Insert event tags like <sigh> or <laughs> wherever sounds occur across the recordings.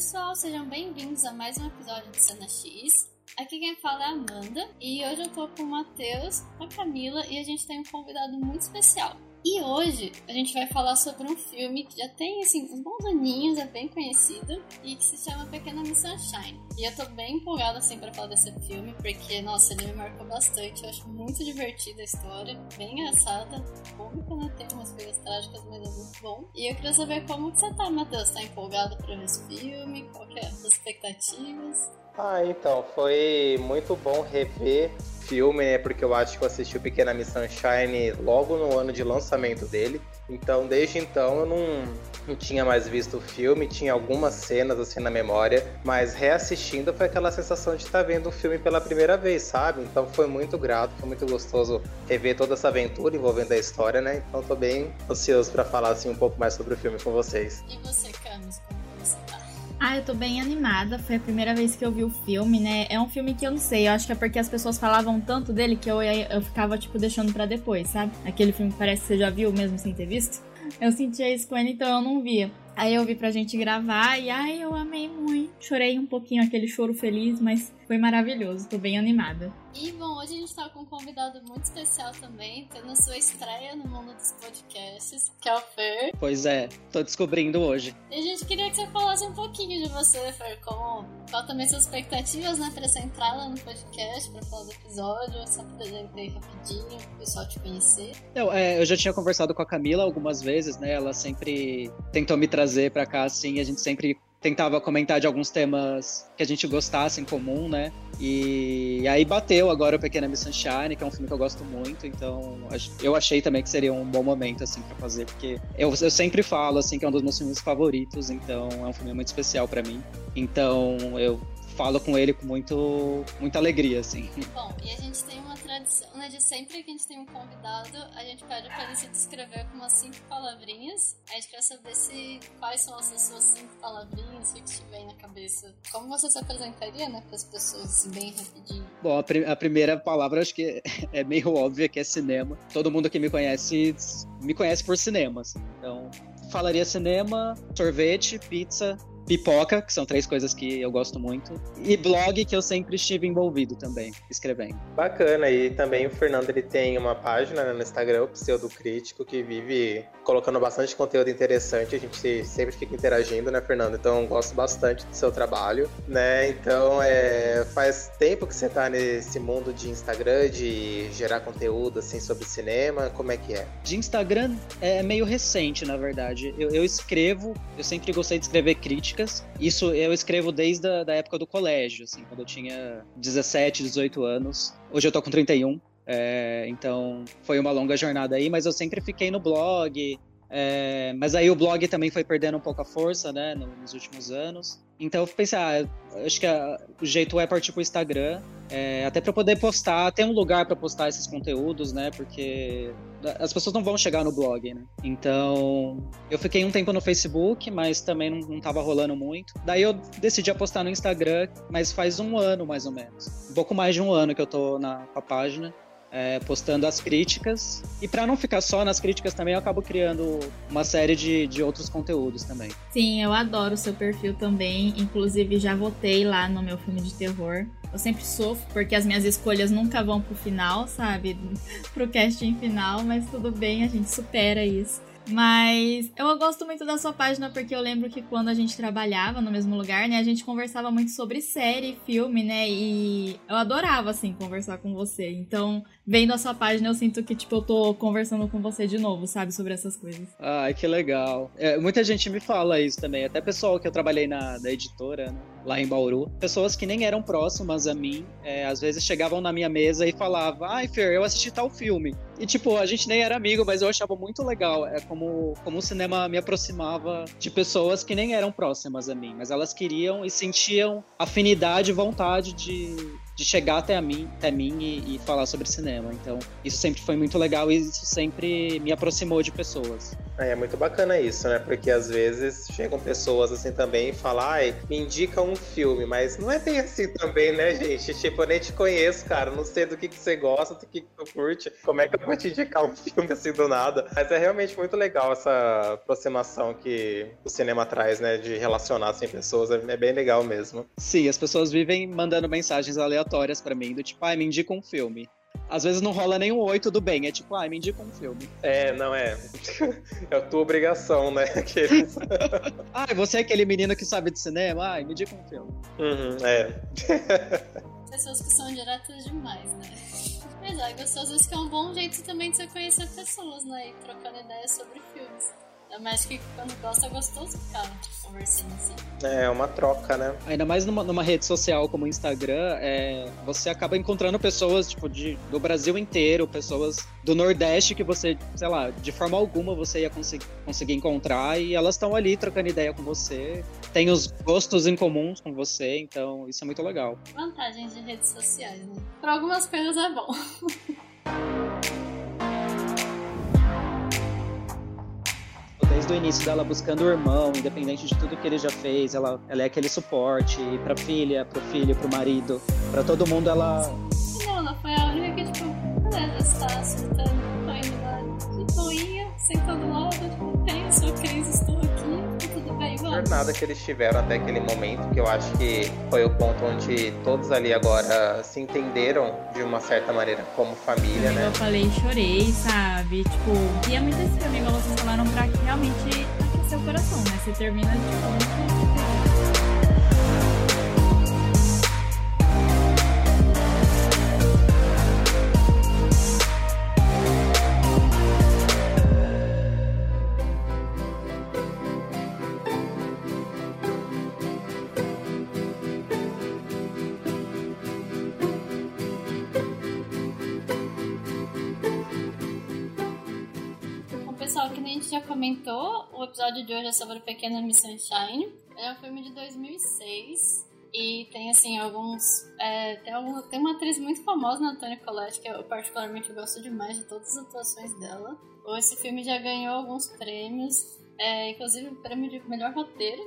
pessoal, sejam bem-vindos a mais um episódio de Cena X. Aqui quem fala é a Amanda e hoje eu tô com o Matheus, com a Camila e a gente tem um convidado muito especial. E hoje a gente vai falar sobre um filme que já tem assim uns bons aninhos, é bem conhecido e que se chama Pequena Miss Sunshine. E eu tô bem empolgada assim para falar desse filme porque nossa, ele me marcou bastante. Eu acho muito divertida a história, bem engraçada, cômica, né? Tem umas coisas trágicas, mas é muito bom. E eu queria saber como que você tá, Matheus? Tá empolgado para ver esse filme? Qual que é as expectativas? Ah, então, foi muito bom rever filme, né? Porque eu acho que eu assisti o Pequena Miss Sunshine logo no ano de lançamento dele. Então, desde então, eu não, não tinha mais visto o filme, tinha algumas cenas assim na memória, mas reassistindo foi aquela sensação de estar vendo o filme pela primeira vez, sabe? Então foi muito grato, foi muito gostoso rever toda essa aventura envolvendo a história, né? Então tô bem ansioso para falar assim um pouco mais sobre o filme com vocês. E você, tá? Ah, eu tô bem animada. Foi a primeira vez que eu vi o filme, né? É um filme que eu não sei. Eu acho que é porque as pessoas falavam tanto dele que eu, eu ficava, tipo, deixando para depois, sabe? Aquele filme que parece que você já viu mesmo sem ter visto. Eu sentia isso com ele, então eu não via. Aí eu vi pra gente gravar e ai, eu amei muito. Chorei um pouquinho, aquele choro feliz, mas foi maravilhoso. Tô bem animada. E bom, hoje a gente tá com um convidado muito especial também, tendo sua estreia no mundo dos podcasts, que é o Fer. Pois é, tô descobrindo hoje. E a gente queria que você falasse um pouquinho de você, Fer, como, qual também suas expectativas, né, pra essa entrada no podcast, pra falar do episódio, se apresentei rapidinho, o pessoal te conhecer. Então, é, eu já tinha conversado com a Camila algumas vezes, né, ela sempre tentou me trazer pra cá, assim, a gente sempre tentava comentar de alguns temas que a gente gostasse em comum, né? E aí bateu agora o Pequena Miss Sunshine, que é um filme que eu gosto muito, então eu achei também que seria um bom momento, assim, para fazer, porque eu, eu sempre falo, assim, que é um dos meus filmes favoritos, então é um filme muito especial para mim. Então eu falo com ele com muito, muita alegria, assim. Bom, e a gente tem uma tradição, né, de sempre que a gente tem um convidado, a gente pede para ele se descrever com umas cinco palavrinhas. A gente quer saber se quais são essas suas cinco palavrinhas, o que te vem na cabeça. Como você se apresentaria, né, para as pessoas, assim, bem rapidinho? Bom, a, a primeira palavra acho que <laughs> é meio óbvia, que é cinema. Todo mundo que me conhece me conhece por cinema, assim. Então, falaria cinema, sorvete, pizza, pipoca, que são três coisas que eu gosto muito, e blog que eu sempre estive envolvido também, escrevendo. Bacana, e também o Fernando ele tem uma página no Instagram, o Pseudo Crítico, que vive colocando bastante conteúdo interessante, a gente sempre fica interagindo, né, Fernando? Então gosto bastante do seu trabalho, né? Então é, faz tempo que você tá nesse mundo de Instagram, de gerar conteúdo assim sobre cinema, como é que é? De Instagram é meio recente, na verdade. Eu, eu escrevo, eu sempre gostei de escrever crítica isso eu escrevo desde a da época do colégio, assim, quando eu tinha 17, 18 anos. Hoje eu tô com 31. É, então foi uma longa jornada aí, mas eu sempre fiquei no blog. É, mas aí o blog também foi perdendo um pouco a força, né, nos últimos anos. Então eu pensei, ah, acho que a, o jeito é partir pro Instagram, é, até para poder postar, ter um lugar para postar esses conteúdos, né? Porque as pessoas não vão chegar no blog, né? Então, eu fiquei um tempo no Facebook, mas também não, não tava rolando muito. Daí eu decidi apostar no Instagram, mas faz um ano mais ou menos. Um pouco mais de um ano que eu tô na com a página é, postando as críticas. E para não ficar só nas críticas também, eu acabo criando uma série de, de outros conteúdos também. Sim, eu adoro o seu perfil também. Inclusive, já votei lá no meu filme de terror. Eu sempre sofro, porque as minhas escolhas nunca vão pro final, sabe? <laughs> Pro casting final, mas tudo bem, a gente supera isso. Mas eu gosto muito da sua página porque eu lembro que quando a gente trabalhava no mesmo lugar, né, a gente conversava muito sobre série, filme, né, e eu adorava, assim, conversar com você. Então, vendo a sua página, eu sinto que, tipo, eu tô conversando com você de novo, sabe, sobre essas coisas. Ai, que legal. É, muita gente me fala isso também, até pessoal que eu trabalhei na, na editora, né, lá em Bauru. Pessoas que nem eram próximas a mim, é, às vezes chegavam na minha mesa e falavam, ai, Fer, eu assisti tal filme. E, tipo, a gente nem era amigo, mas eu achava muito legal. É como, como o cinema me aproximava de pessoas que nem eram próximas a mim, mas elas queriam e sentiam afinidade e vontade de, de chegar até, mim, até mim e, e, falar sobre cinema. Então, isso sempre foi muito legal e isso sempre me aproximou de pessoas. É, é muito bacana isso, né? Porque às vezes chegam pessoas assim também e falam, ai, me indica um filme, mas não é bem assim também, né, gente? Tipo, eu nem te conheço, cara, não sei do que, que você gosta, do que, que tu curte, como é que eu vou te indicar um <laughs> filme assim do nada? Mas é realmente muito legal essa aproximação que o cinema traz, né, de relacionar assim pessoas, é bem legal mesmo. Sim, as pessoas vivem mandando mensagens aleatórias para mim, do tipo, ai, me indica um filme. Às vezes não rola nenhum oi, tudo bem. É tipo, ah, me indica um filme. É, não é. <laughs> É a tua obrigação, né? Aqueles... <laughs> ah, você é aquele menino que sabe de cinema? Ah, me indica um filme. Uhum, é. <laughs> Pessoas que são diretas demais, né? Mas é gostoso, isso que é um bom jeito também de você conhecer pessoas, né? E trocando ideias sobre filmes. Ainda mais que quando gosta, é gostoso ficar tipo, conversando assim. É, uma troca, né? Ainda mais numa, numa rede social como o Instagram, é, você acaba encontrando pessoas, tipo, de, do Brasil inteiro, pessoas do Nordeste que você, sei lá, de forma alguma você ia conseguir, conseguir encontrar e elas estão ali trocando ideia com você, tem os gostos em comuns com você, então isso é muito legal. Vantagens de redes sociais, né? Para algumas coisas é bom. <laughs> desde o início dela buscando o irmão, independente de tudo que ele já fez, ela, ela é aquele suporte pra filha, pro filho, pro marido, pra todo mundo ela. Não, ela foi a única que, tipo, beleza, você tá surtando, tô indo lá de boinha, sentando lá, tipo, tenho sua crise, estou aqui, tá tudo bem, vamos. jornada que eles tiveram até aquele momento, que eu acho que foi o ponto onde todos ali agora se entenderam de uma certa maneira como família, né? Eu falei, chorei, sabe? Tipo, e é muito esse igual realmente aquecer o coração, né? Você termina de tipo, episódio de hoje é sobre Pequena Miss Sunshine. É um filme de 2006 e tem, assim, alguns... é, tem, algum, tem uma atriz muito famosa, na Toni Collette, que eu particularmente gosto demais de todas as atuações dela. Esse filme já ganhou alguns prêmios, é, inclusive o prêmio de melhor roteiro,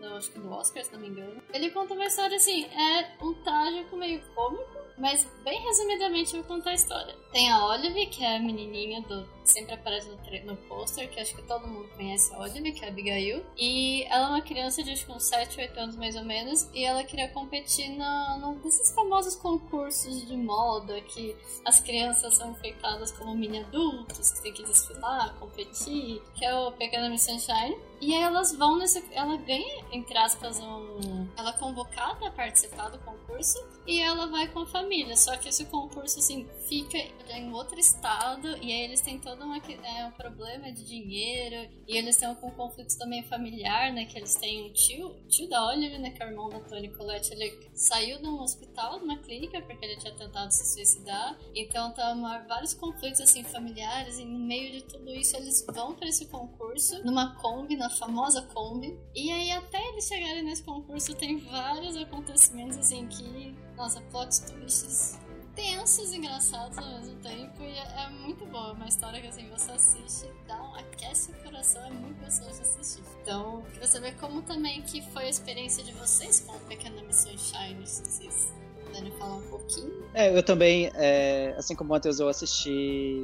do, acho que do Oscar, se não me engano. Ele conta uma história, assim, é um trágico meio cômico, mas bem resumidamente eu vou contar a história. Tem a Olive, que é a menininha do. Sempre aparece no, no pôster, que acho que todo mundo conhece a Olive, que é a Abigail. E ela é uma criança de acho que uns 7, 8 anos mais ou menos. E ela queria competir na, num desses famosos concursos de moda que as crianças são enfeitadas como mini adultos, que tem que desfilar, competir, que é o Pequena Miss Sunshine. E aí elas vão nesse. Ela ganha, entre aspas, um. Ela é convocada a participar do concurso e ela vai com a família. Só que esse concurso, assim, fica em outro estado e aí eles têm todo uma, que- é, um problema de dinheiro e eles têm um, um conflito também familiar, né? Que eles têm um tio, tio da Olive, né? Que é o irmão da Toni Collette. Ele saiu de um hospital, de uma clínica, porque ele tinha tentado se suicidar. Então tá uma- vários conflitos, assim, familiares e no meio de tudo isso eles vão para esse concurso numa Kombi, na famosa Kombi. E aí até eles chegarem nesse concurso tem vários acontecimentos, assim, que... Nossa, plot twists tensos e engraçados ao mesmo tempo e é, é muito boa, é uma história que assim você assiste, dá um, aquece o coração, é muito gostoso de assistir. Então, queria saber como também que foi a experiência de vocês com o Pequena Miss Sunshine, se vocês puderem falar um pouquinho. É, eu também, é, assim como o Matheus, eu assisti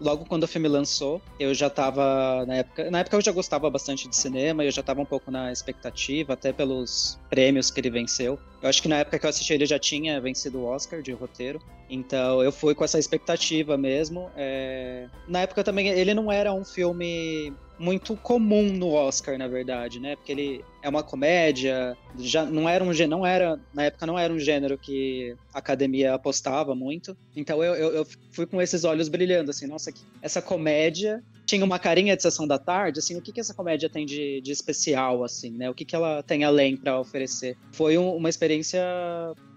logo quando o filme lançou. Eu já tava, na época, na época eu já gostava bastante de cinema, eu já tava um pouco na expectativa, até pelos prêmios que ele venceu. Eu acho que na época que eu assisti ele já tinha vencido o Oscar de roteiro, então eu fui com essa expectativa mesmo. É, Na época também ele não era um filme muito comum no Oscar, na verdade, né? Porque ele é uma comédia, já não era um não era na época não era um gênero que academia apostava muito. Então eu, eu, eu fui com esses olhos brilhando, assim, nossa, essa comédia tinha uma carinha de sessão da tarde, assim, o que, que essa comédia tem de, de especial, assim, né? O que, que ela tem além para oferecer? Foi um- uma experiência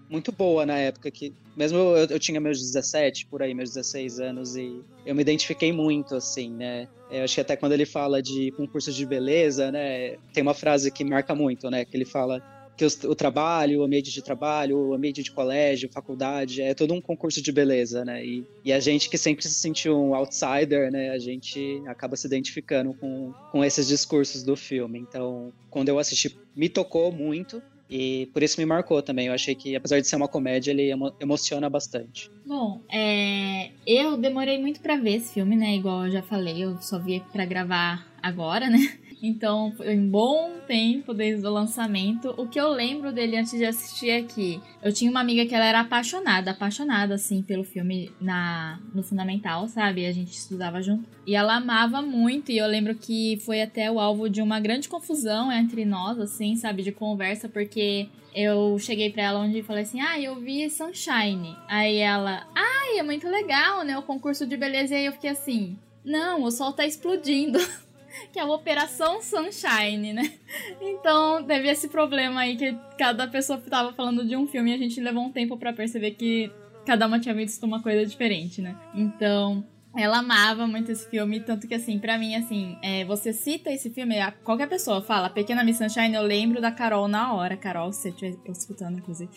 muito boa na época que mesmo eu, eu tinha meus 17 por aí meus 16 anos e eu me identifiquei muito assim né eu acho que até quando ele fala de concurso de beleza né tem uma frase que marca muito né que ele fala os, o trabalho, o ambiente de trabalho, o ambiente de colégio, faculdade, é todo um concurso de beleza, né? E, e a gente que sempre se sentiu um outsider, né? A gente acaba se identificando com, com esses discursos do filme. Então, quando eu assisti, me tocou muito. E por isso me marcou também. Eu achei que, apesar de ser uma comédia, ele emo emociona bastante. Bom, é... eu demorei muito para ver esse filme, né? Igual eu já falei, eu só vi para gravar agora, né? Então, foi um bom tempo desde o lançamento. O que eu lembro dele antes de assistir é eu tinha uma amiga que ela era apaixonada, apaixonada, assim, pelo filme na, no Fundamental, sabe? A gente estudava junto. E ela amava muito, e eu lembro que foi até o alvo de uma grande confusão entre nós, assim, sabe? De conversa, porque eu cheguei pra ela onde falei assim: Ah, eu vi Sunshine. Aí ela, ai, é muito legal, né? O concurso de beleza. E aí eu fiquei assim: Não, o sol tá explodindo. <laughs> <laughs> que é a Operação Sunshine, né? Então teve esse problema aí que cada pessoa tava falando de um filme e a gente levou um tempo para perceber que cada uma tinha visto uma coisa diferente, né? Então ela amava muito esse filme, tanto que, assim, para mim, assim, é, você cita esse filme, qualquer pessoa fala Pequena Miss Sunshine, eu lembro da Carol na hora. Carol, se você estiver escutando, inclusive.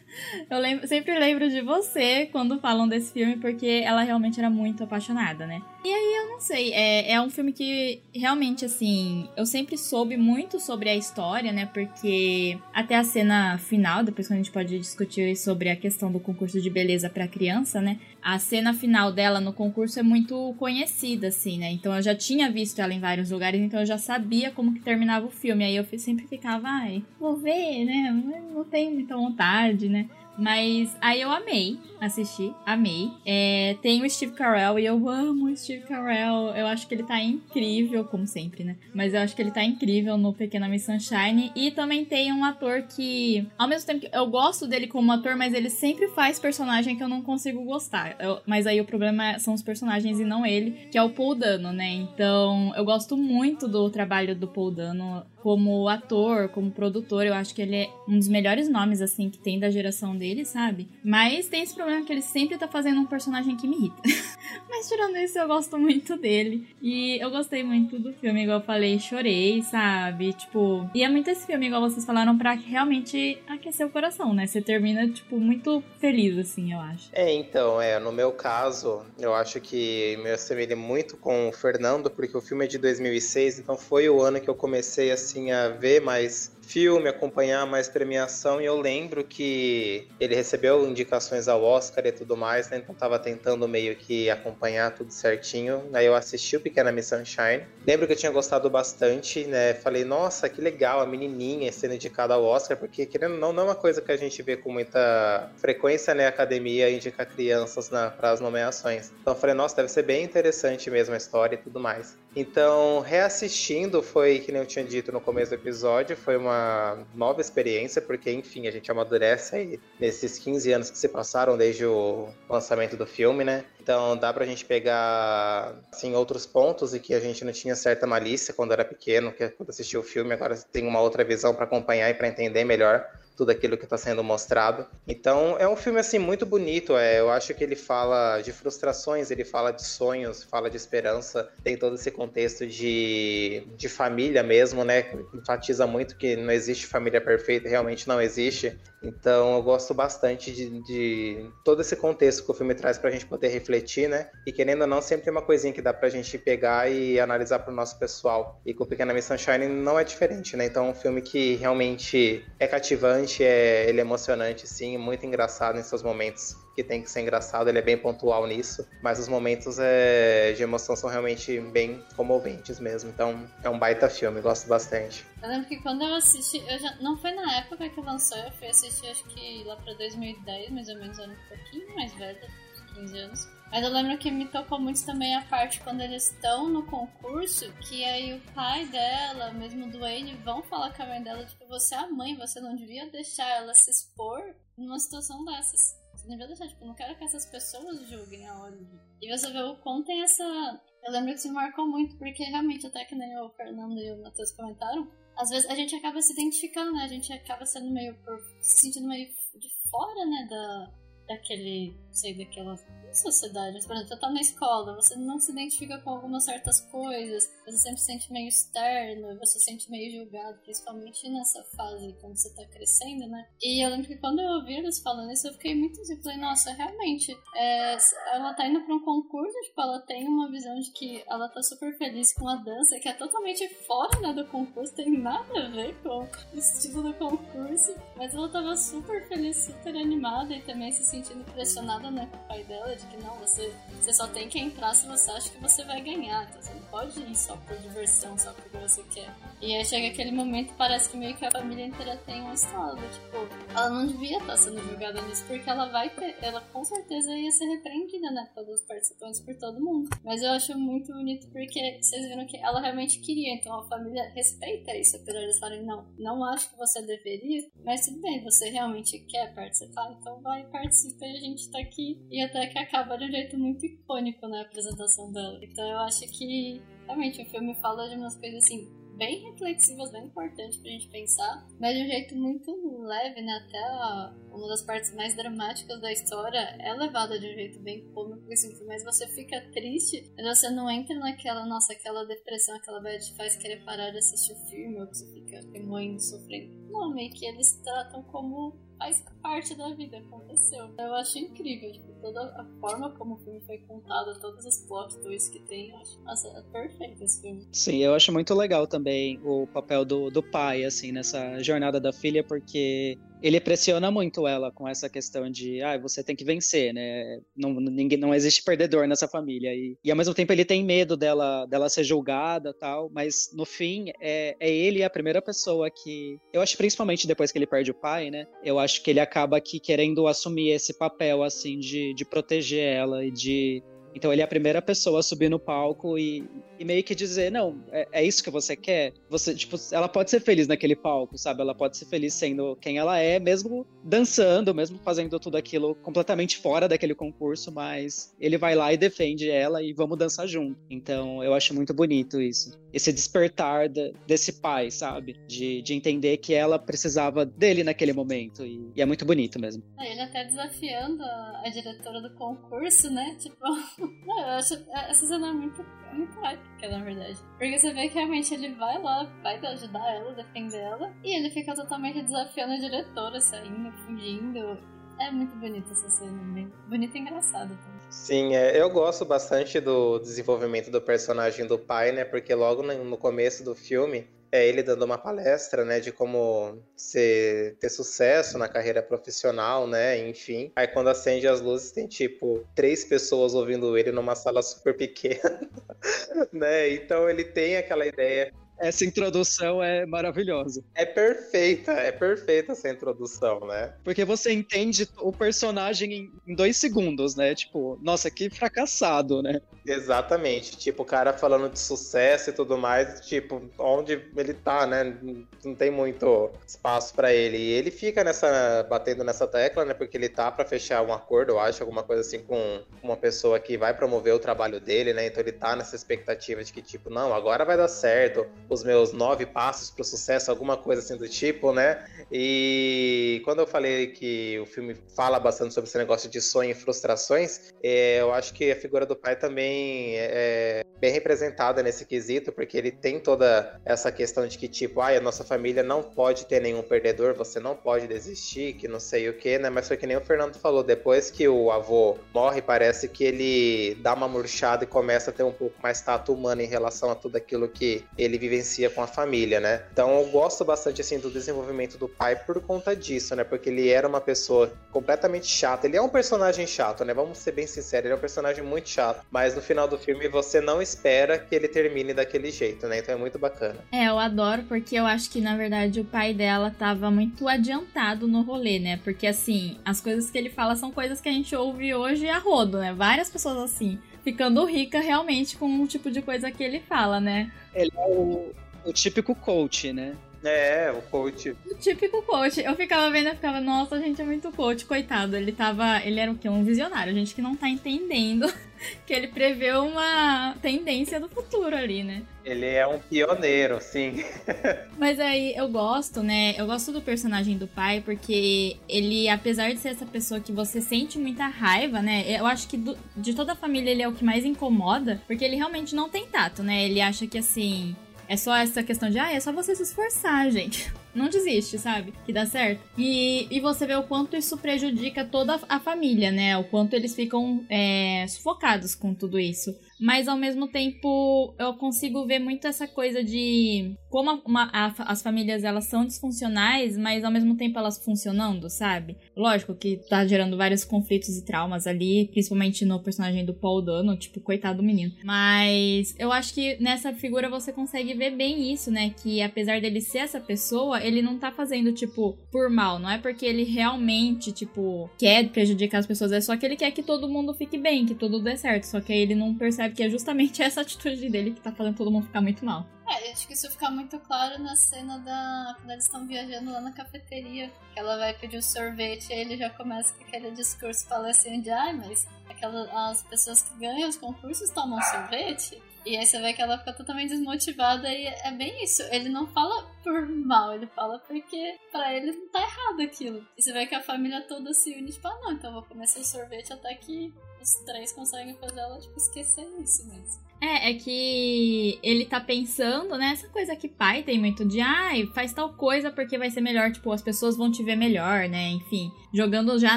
<laughs> eu lembro, sempre lembro de você quando falam desse filme, porque ela realmente era muito apaixonada, né? E aí, eu não sei, é, é um filme que realmente, assim, eu sempre soube muito sobre a história, né? Porque até a cena final, depois que a gente pode discutir sobre a questão do concurso de beleza para criança, né? A cena final dela no concurso é muito conhecida, assim, né? Então eu já tinha visto ela em vários lugares, então eu já sabia como que terminava o filme. Aí eu sempre ficava, ai, vou ver, né? Não tenho muita vontade, né? Mas aí eu amei assistir, amei. É, tem o Steve Carell e eu amo o Steve Carell. Eu acho que ele tá incrível, como sempre, né? Mas eu acho que ele tá incrível no Pequena Miss Sunshine. E também tem um ator que, ao mesmo tempo que eu gosto dele como ator, mas ele sempre faz personagem que eu não consigo gostar. Eu, mas aí o problema são os personagens e não ele, que é o Paul Dano, né? Então eu gosto muito do trabalho do Paul Dano como ator, como produtor. Eu acho que ele é um dos melhores nomes, assim, que tem da geração dele, sabe? Mas tem esse problema que ele sempre tá fazendo um personagem que me irrita. <laughs> Mas tirando isso, eu gosto muito dele. E eu gostei muito do filme, igual eu falei, chorei, sabe? Tipo, e é muito esse filme, igual vocês falaram, pra realmente aquecer o coração, né? Você termina, tipo, muito feliz, assim, eu acho. É, então, é, no meu caso, eu acho que me assemelha muito com o Fernando, porque o filme é de 2006, então foi o ano que eu comecei, assim, a ver mais filme, acompanhar mais premiação, e eu lembro que ele recebeu indicações ao Oscar e tudo mais, né? Então tava tentando meio que acompanhar tudo certinho. Aí eu assisti o Pequena Miss Sunshine. Lembro que eu tinha gostado bastante, né? Falei, nossa, que legal a menininha sendo indicada ao Oscar, porque querendo ou não, não é uma coisa que a gente vê com muita frequência, né? A academia indicar crianças para as nomeações. Então eu falei, nossa, deve ser bem interessante mesmo a história e tudo mais. Então, reassistindo foi, que nem eu tinha dito no começo do episódio, foi uma nova experiência, porque, enfim, a gente amadurece aí nesses 15 anos que se passaram desde o lançamento do filme, né? Então dá pra gente pegar assim, outros pontos e que a gente não tinha certa malícia quando era pequeno, que quando assistiu o filme, agora tem uma outra visão para acompanhar e para entender melhor tudo aquilo que está sendo mostrado. Então é um filme assim muito bonito. É, eu acho que ele fala de frustrações, ele fala de sonhos, fala de esperança. Tem todo esse contexto de, de família mesmo, né? Enfatiza muito que não existe família perfeita, realmente não existe. Então eu gosto bastante de, de todo esse contexto que o filme traz para a gente poder refletir, né? E querendo ou não, sempre tem uma coisinha que dá para a gente pegar e analisar para o nosso pessoal. E com Pequena Miss Sunshine não é diferente, né? Então é um filme que realmente é cativante, é, ele é emocionante, sim, muito engraçado em seus momentos que tem que ser engraçado, ele é bem pontual nisso, mas os momentos é, de emoção são realmente bem comoventes mesmo. Então é um baita filme, gosto bastante. Eu lembro que quando eu assisti, eu já, não foi na época que lançou, eu fui assistir acho que lá pra 2010, mais ou menos, um pouquinho mais velha, 15 anos. Mas eu lembro que me tocou muito também a parte quando eles estão no concurso, que aí o pai dela, mesmo do Wayne, vão falar com a mãe dela, tipo, você é a mãe, você não devia deixar ela se expor numa situação dessas. Você não devia deixar, tipo, não quero que essas pessoas julguem a de... E você vê o quão tem essa... Eu lembro que isso me marcou muito, porque realmente, até que nem o Fernando e o Matheus comentaram, às vezes a gente acaba se identificando, né? A gente acaba sendo meio... Se sentindo meio de fora, né, da daquele, sei, daquela sociedade. Por exemplo, você tá na escola, você não se identifica com algumas certas coisas, você sempre se sente meio externo, você se sente meio julgado, principalmente nessa fase quando você tá crescendo, né? E eu lembro que quando eu ouvi eles falando isso, eu fiquei muito assim, falei, nossa, realmente, é, ela tá indo pra um concurso, tipo, ela tem uma visão de que ela tá super feliz com a dança, que é totalmente fora né, do concurso, tem nada a ver com o estilo do concurso, mas ela tava super feliz, super animada e também se sentindo pressionada, né, com o pai dela, de que não, você, você só tem que entrar se você acha que você vai ganhar. Então você não pode ir só por diversão, só porque você quer. E aí chega aquele momento parece que meio que a família inteira tem uma história. Tipo, ela não devia estar sendo julgada nisso, porque ela vai ter. Ela com certeza ia ser repreendida, né? Pelos participantes, por todo mundo. Mas eu acho muito bonito porque vocês viram que ela realmente queria. Então a família respeita isso, apesar de eles falarem, não, não acho que você deveria. Mas tudo bem, você realmente quer participar, então vai, participa e a gente tá aqui. E até que acaba de um jeito muito icônico na apresentação dela. Então eu acho que realmente o filme fala de umas coisas assim bem reflexivas, bem importantes pra gente pensar, mas de um jeito muito leve, né? Até uma das partes mais dramáticas da história é levada de um jeito bem cômico, assim, mas você fica triste, mas você não entra naquela, nossa, aquela depressão, aquela bad te faz querer parar de assistir o filme, ou que você fica remoendo, sofrendo. Não, meio que eles tratam como faz parte da vida, aconteceu. Eu acho incrível, tipo, toda a forma como o filme foi contado, todos os plot twists que tem, eu acho, nossa, é perfeito esse filme. Sim, eu acho muito legal também o papel do, do pai, assim, nessa jornada da filha, porque ele pressiona muito ela com essa questão de, ah, você tem que vencer, né? Não, ninguém, não existe perdedor nessa família. E, e ao mesmo tempo ele tem medo dela, dela ser julgada tal, mas no fim é, é ele a primeira pessoa que. Eu acho principalmente depois que ele perde o pai, né? Eu acho que ele acaba aqui querendo assumir esse papel, assim, de, de proteger ela e de então ele é a primeira pessoa a subir no palco e, e meio que dizer, não, é, é, isso que você quer. Você, tipo, ela pode ser feliz naquele palco, sabe? Ela pode ser feliz sendo quem ela é, mesmo dançando, mesmo fazendo tudo aquilo completamente fora daquele concurso, mas ele vai lá e defende ela e vamos dançar junto. Então eu acho muito bonito isso. Esse despertar de, desse pai, sabe? De, de entender que ela precisava dele naquele momento. E, e é muito bonito mesmo. É, ele até desafiando a, a diretora do concurso, né? Tipo. <laughs> Eu acho essa cena é muito, muito na verdade. Porque você vê que realmente ele vai lá, vai ajudar ela, defender ela, e ele fica totalmente desafiando a diretora, saindo, fugindo. É muito bonita essa cena, bem bonita e engraçada também. Sim, é, eu gosto bastante do desenvolvimento do personagem do pai, né? Porque logo no começo do filme é ele dando uma palestra, né, de como ser, ter sucesso na carreira profissional, né, enfim. Aí quando acende as luzes tem tipo três pessoas ouvindo ele numa sala super pequena, <laughs> né? Então ele tem aquela ideia essa introdução é maravilhosa. É perfeita, é perfeita essa introdução, né? Porque você entende o personagem em dois segundos, né? Tipo, nossa, que fracassado, né? Exatamente. Tipo, o cara falando de sucesso e tudo mais, tipo, onde ele tá, né? Não tem muito espaço para ele. E ele fica nessa, batendo nessa tecla, né? Porque ele tá para fechar um acordo, eu acho, alguma coisa assim com uma pessoa que vai promover o trabalho dele, né? Então ele tá nessa expectativa de que, tipo, não, agora vai dar certo os meus nove passos para o sucesso, alguma coisa assim do tipo, né? E quando eu falei que o filme fala bastante sobre esse negócio de sonho e frustrações, é, eu acho que a figura do pai também é, é bem representada nesse quesito, porque ele tem toda essa questão de que, tipo, ah, a nossa família não pode ter nenhum perdedor, você não pode desistir, que não sei o que, né? Mas foi que nem o Fernando falou, depois que o avô morre, parece que ele dá uma murchada e começa a ter um pouco mais tato humano em relação a tudo aquilo que ele vivencia com a família, né? Então eu gosto bastante, assim, do desenvolvimento do pai por conta disso, né? Porque ele era uma pessoa completamente chata. Ele é um personagem chato, né? Vamos ser bem sinceros, ele é um personagem muito chato. Mas no final do filme você não espera que ele termine daquele jeito, né? Então é muito bacana. É, eu adoro porque eu acho que na verdade o pai dela tava muito adiantado no rolê, né? Porque assim, as coisas que ele fala são coisas que a gente ouve hoje a rodo, né? Várias pessoas assim, ficando rica realmente com o tipo de coisa que ele fala, né? Ele é o, o típico coach, né? É, o coach. O típico coach. Eu ficava vendo, eu ficava, nossa, a gente é muito coach, coitado. Ele tava. Ele era o quê? Um visionário. Gente que não tá entendendo <laughs> que ele prevê uma tendência do futuro ali, né? Ele é um pioneiro, sim. <laughs> Mas aí eu gosto, né? Eu gosto do personagem do pai, porque ele, apesar de ser essa pessoa que você sente muita raiva, né? Eu acho que do, de toda a família ele é o que mais incomoda, porque ele realmente não tem tato, né? Ele acha que assim. É só essa questão de, ah, é só você se esforçar, gente. Não desiste, sabe? Que dá certo. E, e você vê o quanto isso prejudica toda a família, né? O quanto eles ficam é, sufocados com tudo isso. Mas ao mesmo tempo, eu consigo ver muito essa coisa de como uma, a, as famílias elas são disfuncionais, mas ao mesmo tempo elas funcionando, sabe? Lógico que tá gerando vários conflitos e traumas ali, principalmente no personagem do Paul Dano, tipo, coitado do menino. Mas eu acho que nessa figura você consegue ver bem isso, né? Que apesar dele ser essa pessoa, ele não tá fazendo, tipo, por mal. Não é porque ele realmente, tipo, quer prejudicar as pessoas, é só que ele quer que todo mundo fique bem, que tudo dê certo. Só que aí ele não percebe que é justamente <laughs> essa atitude dele que tá fazendo todo mundo ficar muito mal. É, acho que isso fica muito claro na cena da. quando eles estão viajando lá na cafeteria. Que ela vai pedir um sorvete e ele já começa com aquele discurso falando de ai, mas aquela, as pessoas que ganham os concursos tomam sorvete. E aí você vê que ela fica totalmente desmotivada e é bem isso. Ele não fala por mal, ele fala porque para ele não tá errado aquilo. E você vê que a família toda se une, tipo, ah não, então vou comer seu sorvete até que os três conseguem fazer ela, tipo, esquecer isso mesmo. É, é que ele tá pensando, né? Essa coisa que pai tem muito de, ai, ah, faz tal coisa porque vai ser melhor, tipo, as pessoas vão te ver melhor, né? Enfim, jogando já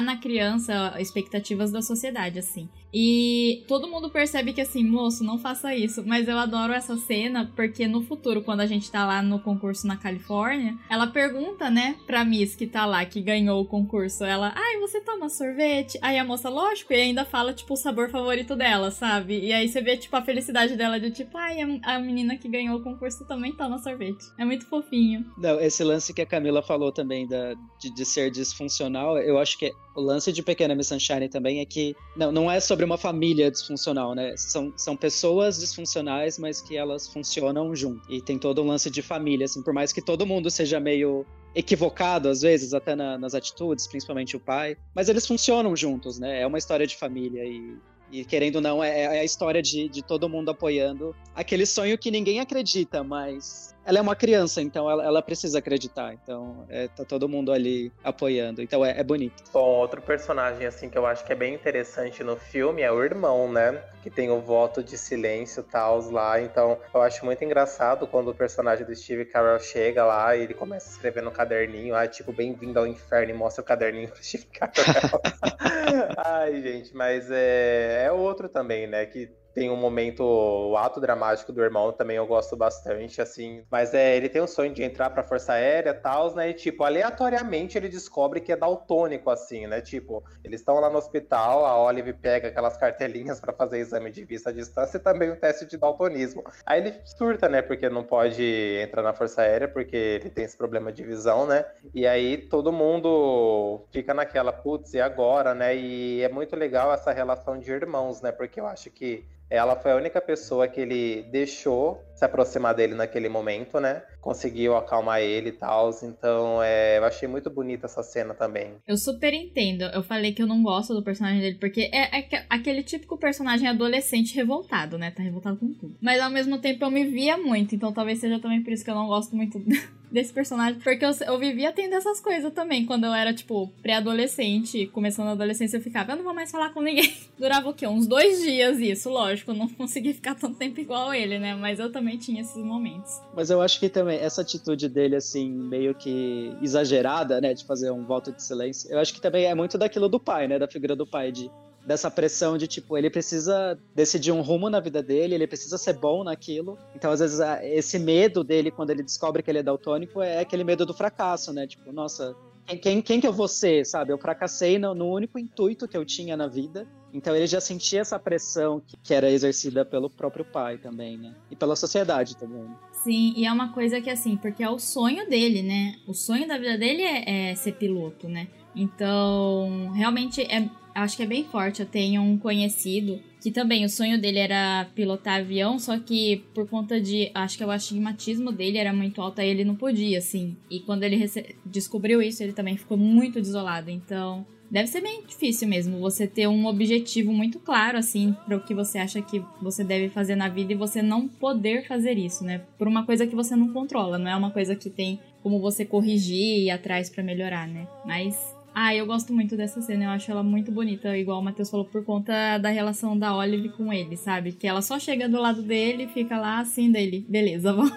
na criança expectativas da sociedade, assim. E todo mundo percebe que assim, moço, não faça isso. Mas eu adoro essa cena porque no futuro, quando a gente tá lá no concurso na Califórnia, ela pergunta, né, pra Miss que tá lá, que ganhou o concurso, ela, ai, você toma sorvete? Aí a moça, lógico, e ainda fala, tipo, o sabor favorito dela, sabe? E aí você vê, tipo, a felicidade dela de tipo, ai, a menina que ganhou o concurso também toma sorvete. É muito fofinho. Não, esse lance que a Camila falou também da, de, de ser disfuncional, eu acho que o lance de Pequena Miss Sunshine também é que não, não é sobre uma família disfuncional, né? São, são pessoas disfuncionais, mas que elas funcionam junto. E tem todo um lance de família, assim, por mais que todo mundo seja meio equivocado às vezes, até na, nas atitudes, principalmente o pai, mas eles funcionam juntos, né? É uma história de família e e querendo ou não, é, é a história de, de todo mundo apoiando aquele sonho que ninguém acredita, mas ela é uma criança, então ela, ela precisa acreditar. Então, é, tá todo mundo ali apoiando. Então é, é, bonito. Bom, outro personagem, assim, que eu acho que é bem interessante no filme é o irmão, né? Que tem o voto de silêncio tal lá. Então, eu acho muito engraçado quando o personagem do Steve Carell chega lá e ele começa a escrever no caderninho. Ah, tipo, bem-vindo ao inferno e mostra o caderninho pro <laughs> Steve Carell. <laughs> Ai, gente, mas é, é outro também, né? Que tem um momento, o ato dramático do irmão também eu gosto bastante, assim. Mas é, ele tem o sonho de entrar pra Força Aérea e tal, né? E, tipo, aleatoriamente ele descobre que é daltônico, assim, né? Tipo, eles estão lá no hospital, a Olive pega aquelas cartelinhas para fazer exame de vista à distância e também o teste de daltonismo. Aí ele surta, né? Porque não pode entrar na Força Aérea, porque ele tem esse problema de visão, né? E aí todo mundo fica naquela, putz, e agora, né? E é muito legal essa relação de irmãos, né? Porque eu acho que ela foi a única pessoa que ele deixou se aproximar dele naquele momento, né? Conseguiu acalmar ele e tal. Então, é, eu achei muito bonita essa cena também. Eu super entendo. Eu falei que eu não gosto do personagem dele, porque é, é aquele típico personagem adolescente revoltado, né? Tá revoltado com tudo. Mas ao mesmo tempo eu me via muito, então talvez seja também por isso que eu não gosto muito <laughs> desse personagem. Porque eu, eu vivia tendo essas coisas também. Quando eu era, tipo, pré-adolescente, começando a adolescência, eu ficava, eu não vou mais falar com ninguém. <laughs> Durava o quê? Uns dois dias isso, lógico. Eu não consegui ficar tanto tempo igual ele, né? Mas eu também tinha esses momentos. Mas eu acho que também essa atitude dele, assim, meio que exagerada, né? De fazer um voto de silêncio. Eu acho que também é muito daquilo do pai, né? Da figura do pai, de dessa pressão de tipo, ele precisa decidir um rumo na vida dele, ele precisa ser bom naquilo. Então, às vezes, esse medo dele quando ele descobre que ele é daltônico é aquele medo do fracasso, né? Tipo, nossa, quem, quem, que eu vou ser, sabe? Eu fracassei no, no, único intuito que eu tinha na vida. Então ele já sentia essa pressão que, que era exercida pelo próprio pai também, né? E pela sociedade também. Sim, e é uma coisa que assim, porque é o sonho dele, né? O sonho da vida dele é, é ser piloto, né? Então, realmente é, acho que é bem forte. Eu tenho um conhecido que também o sonho dele era pilotar avião, só que por conta de, acho que o astigmatismo dele era muito alto, aí ele não podia, assim. E quando ele descobriu isso, ele também ficou muito desolado. Então, deve ser bem difícil mesmo você ter um objetivo muito claro, assim, para o que você acha que você deve fazer na vida e você não poder fazer isso, né? Por uma coisa que você não controla, não é uma coisa que tem como você corrigir e ir atrás para melhorar, né? Mas ah, eu gosto muito dessa cena, eu acho ela muito bonita, igual o Matheus falou, por conta da relação da Olive com ele, sabe? Que ela só chega do lado dele e fica lá assim dele. Beleza, <laughs> vamos,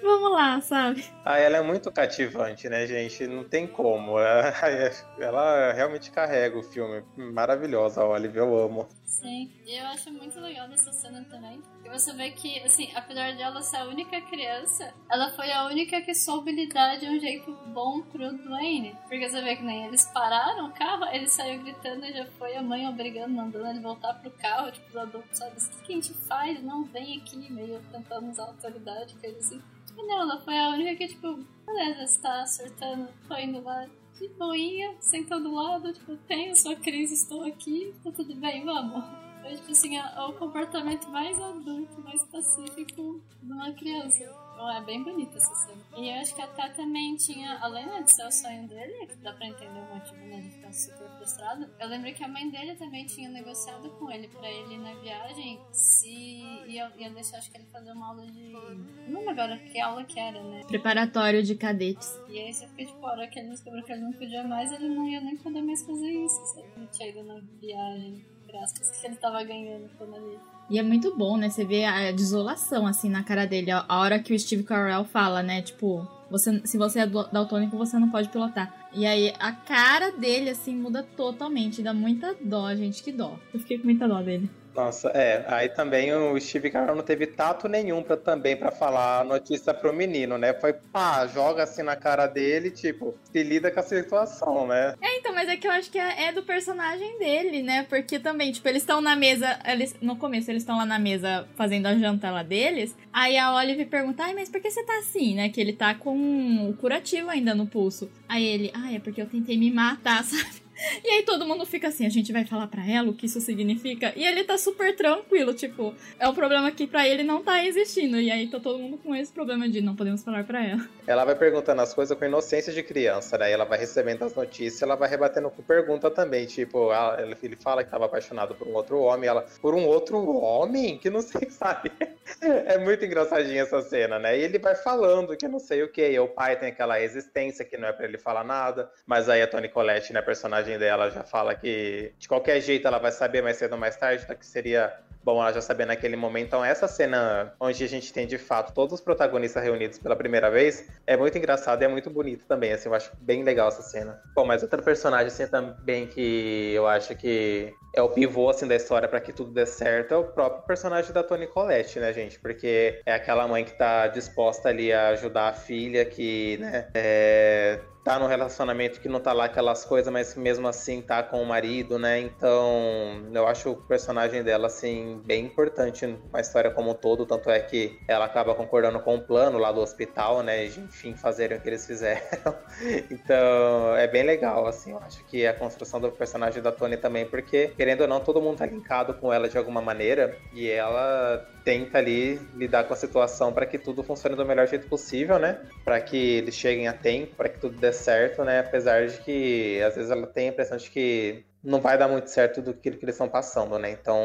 vamos lá, sabe? Ah, ela é muito cativante, né, gente? Não tem como. Ela, <laughs> ela realmente carrega o filme. Maravilhosa, a Olive, eu amo. Sim, e eu acho muito legal dessa cena também. E você vê que, assim, apesar dela ser a única criança, ela foi a única que soube lidar de um jeito bom pro Dwayne. Porque você vê que nem eles pararam o carro, ele saiu gritando e já foi a mãe obrigando, mandando ele voltar pro carro. Tipo, os adultos, sabe? O que a gente faz? Não, vem aqui, meio tentando usar autoridade, coisa assim. Tipo, não, ela foi a única que, tipo, beleza, você tá acertando, tô indo lá de boinha, sentando do lado, tipo, tenho sua crise, estou aqui, tá tudo bem, vamos. Foi, tipo assim, é o comportamento mais adulto, mais pacífico de uma criança. Então é bem bonita essa cena. E eu acho que até também tinha, além né, de ser o sonho dele, que dá pra entender o motivo né, de ficar super frustrado, eu lembro que a mãe dele também tinha negociado com ele pra ele na viagem se ia, ia deixar, acho que ele fazer uma aula de. Não lembro agora que aula que era, né? Preparatório de cadetes. E aí você fica tipo, a hora que ele descobriu que ele não podia mais, ele não ia nem poder mais fazer isso, sabe? Ele tinha ido na viagem, graças que ele tava ganhando quando ali. E é muito bom, né? Você vê a desolação, assim, na cara dele. A hora que o Steve Carell fala, né? Tipo, você, se você é daltônico, você não pode pilotar. E aí a cara dele, assim, muda totalmente. Dá muita dó, gente. Que dó. Eu fiquei com muita dó dele. Nossa, é. Aí também o Steve Carell não teve tato nenhum também para falar a notícia pro menino, né? Foi pá, joga assim na cara dele, tipo, se lida com a situação, né? É, então, mas é que eu acho que é, é do personagem dele, né? Porque também, tipo, eles estão na mesa, eles no começo eles estão lá na mesa fazendo a janta lá deles. Aí a Olive pergunta: "Ai, mas por que você tá assim, né? Que ele tá com o curativo ainda no pulso". Aí ele: "Ai, é porque eu tentei me matar, <laughs> sabe?" E aí todo mundo fica assim, a gente vai falar para ela o que isso significa. E ele tá super tranquilo, tipo, é um problema que para ele não tá existindo. E aí tá todo mundo com esse problema de não podemos falar para ela. Ela vai perguntando as coisas com inocência de criança, né? Ela vai recebendo as notícias, ela vai rebatendo com pergunta também, tipo, ela, ele fala que tava apaixonado por um outro homem, ela, por um outro homem? Que não sei, <laughs> sabe? É muito engraçadinha essa cena, né? E ele vai falando que não sei o que, e o pai tem aquela existência que não é para ele falar nada, mas aí a Toni Collette, né, personagem dela já fala que de qualquer jeito ela vai saber mais cedo ou mais tarde, que seria bom ela já saber naquele momento. Então, essa cena onde a gente tem de fato todos os protagonistas reunidos pela primeira vez é muito engraçada e é muito bonito também. Assim, eu acho bem legal essa cena. Bom, mas outro personagem assim também que eu acho que é o pivô assim da história para que tudo dê certo é o próprio personagem da Toni Collette, né, gente? Porque é aquela mãe que tá disposta ali a ajudar a filha que, né, é, tá num relacionamento que não tá lá aquelas coisas, mas mesmo assim tá com o marido, né? Então, eu acho o personagem dela, assim, bem importante na história como um todo. Tanto é que ela acaba concordando com o plano lá do hospital, né? Enfim, fazerem o que eles fizeram. <laughs> então, é bem legal, assim. Eu acho que a construção do personagem da Tony também, porque, querendo ou não, todo mundo tá linkado com ela de alguma maneira. E ela tenta ali lidar com a situação para que tudo funcione do melhor jeito possível, né? Para que eles cheguem a tempo, para que tudo dê certo, né? Apesar de que às vezes ela tem a impressão de que não vai dar muito certo do que, eles estão passando, né? Então,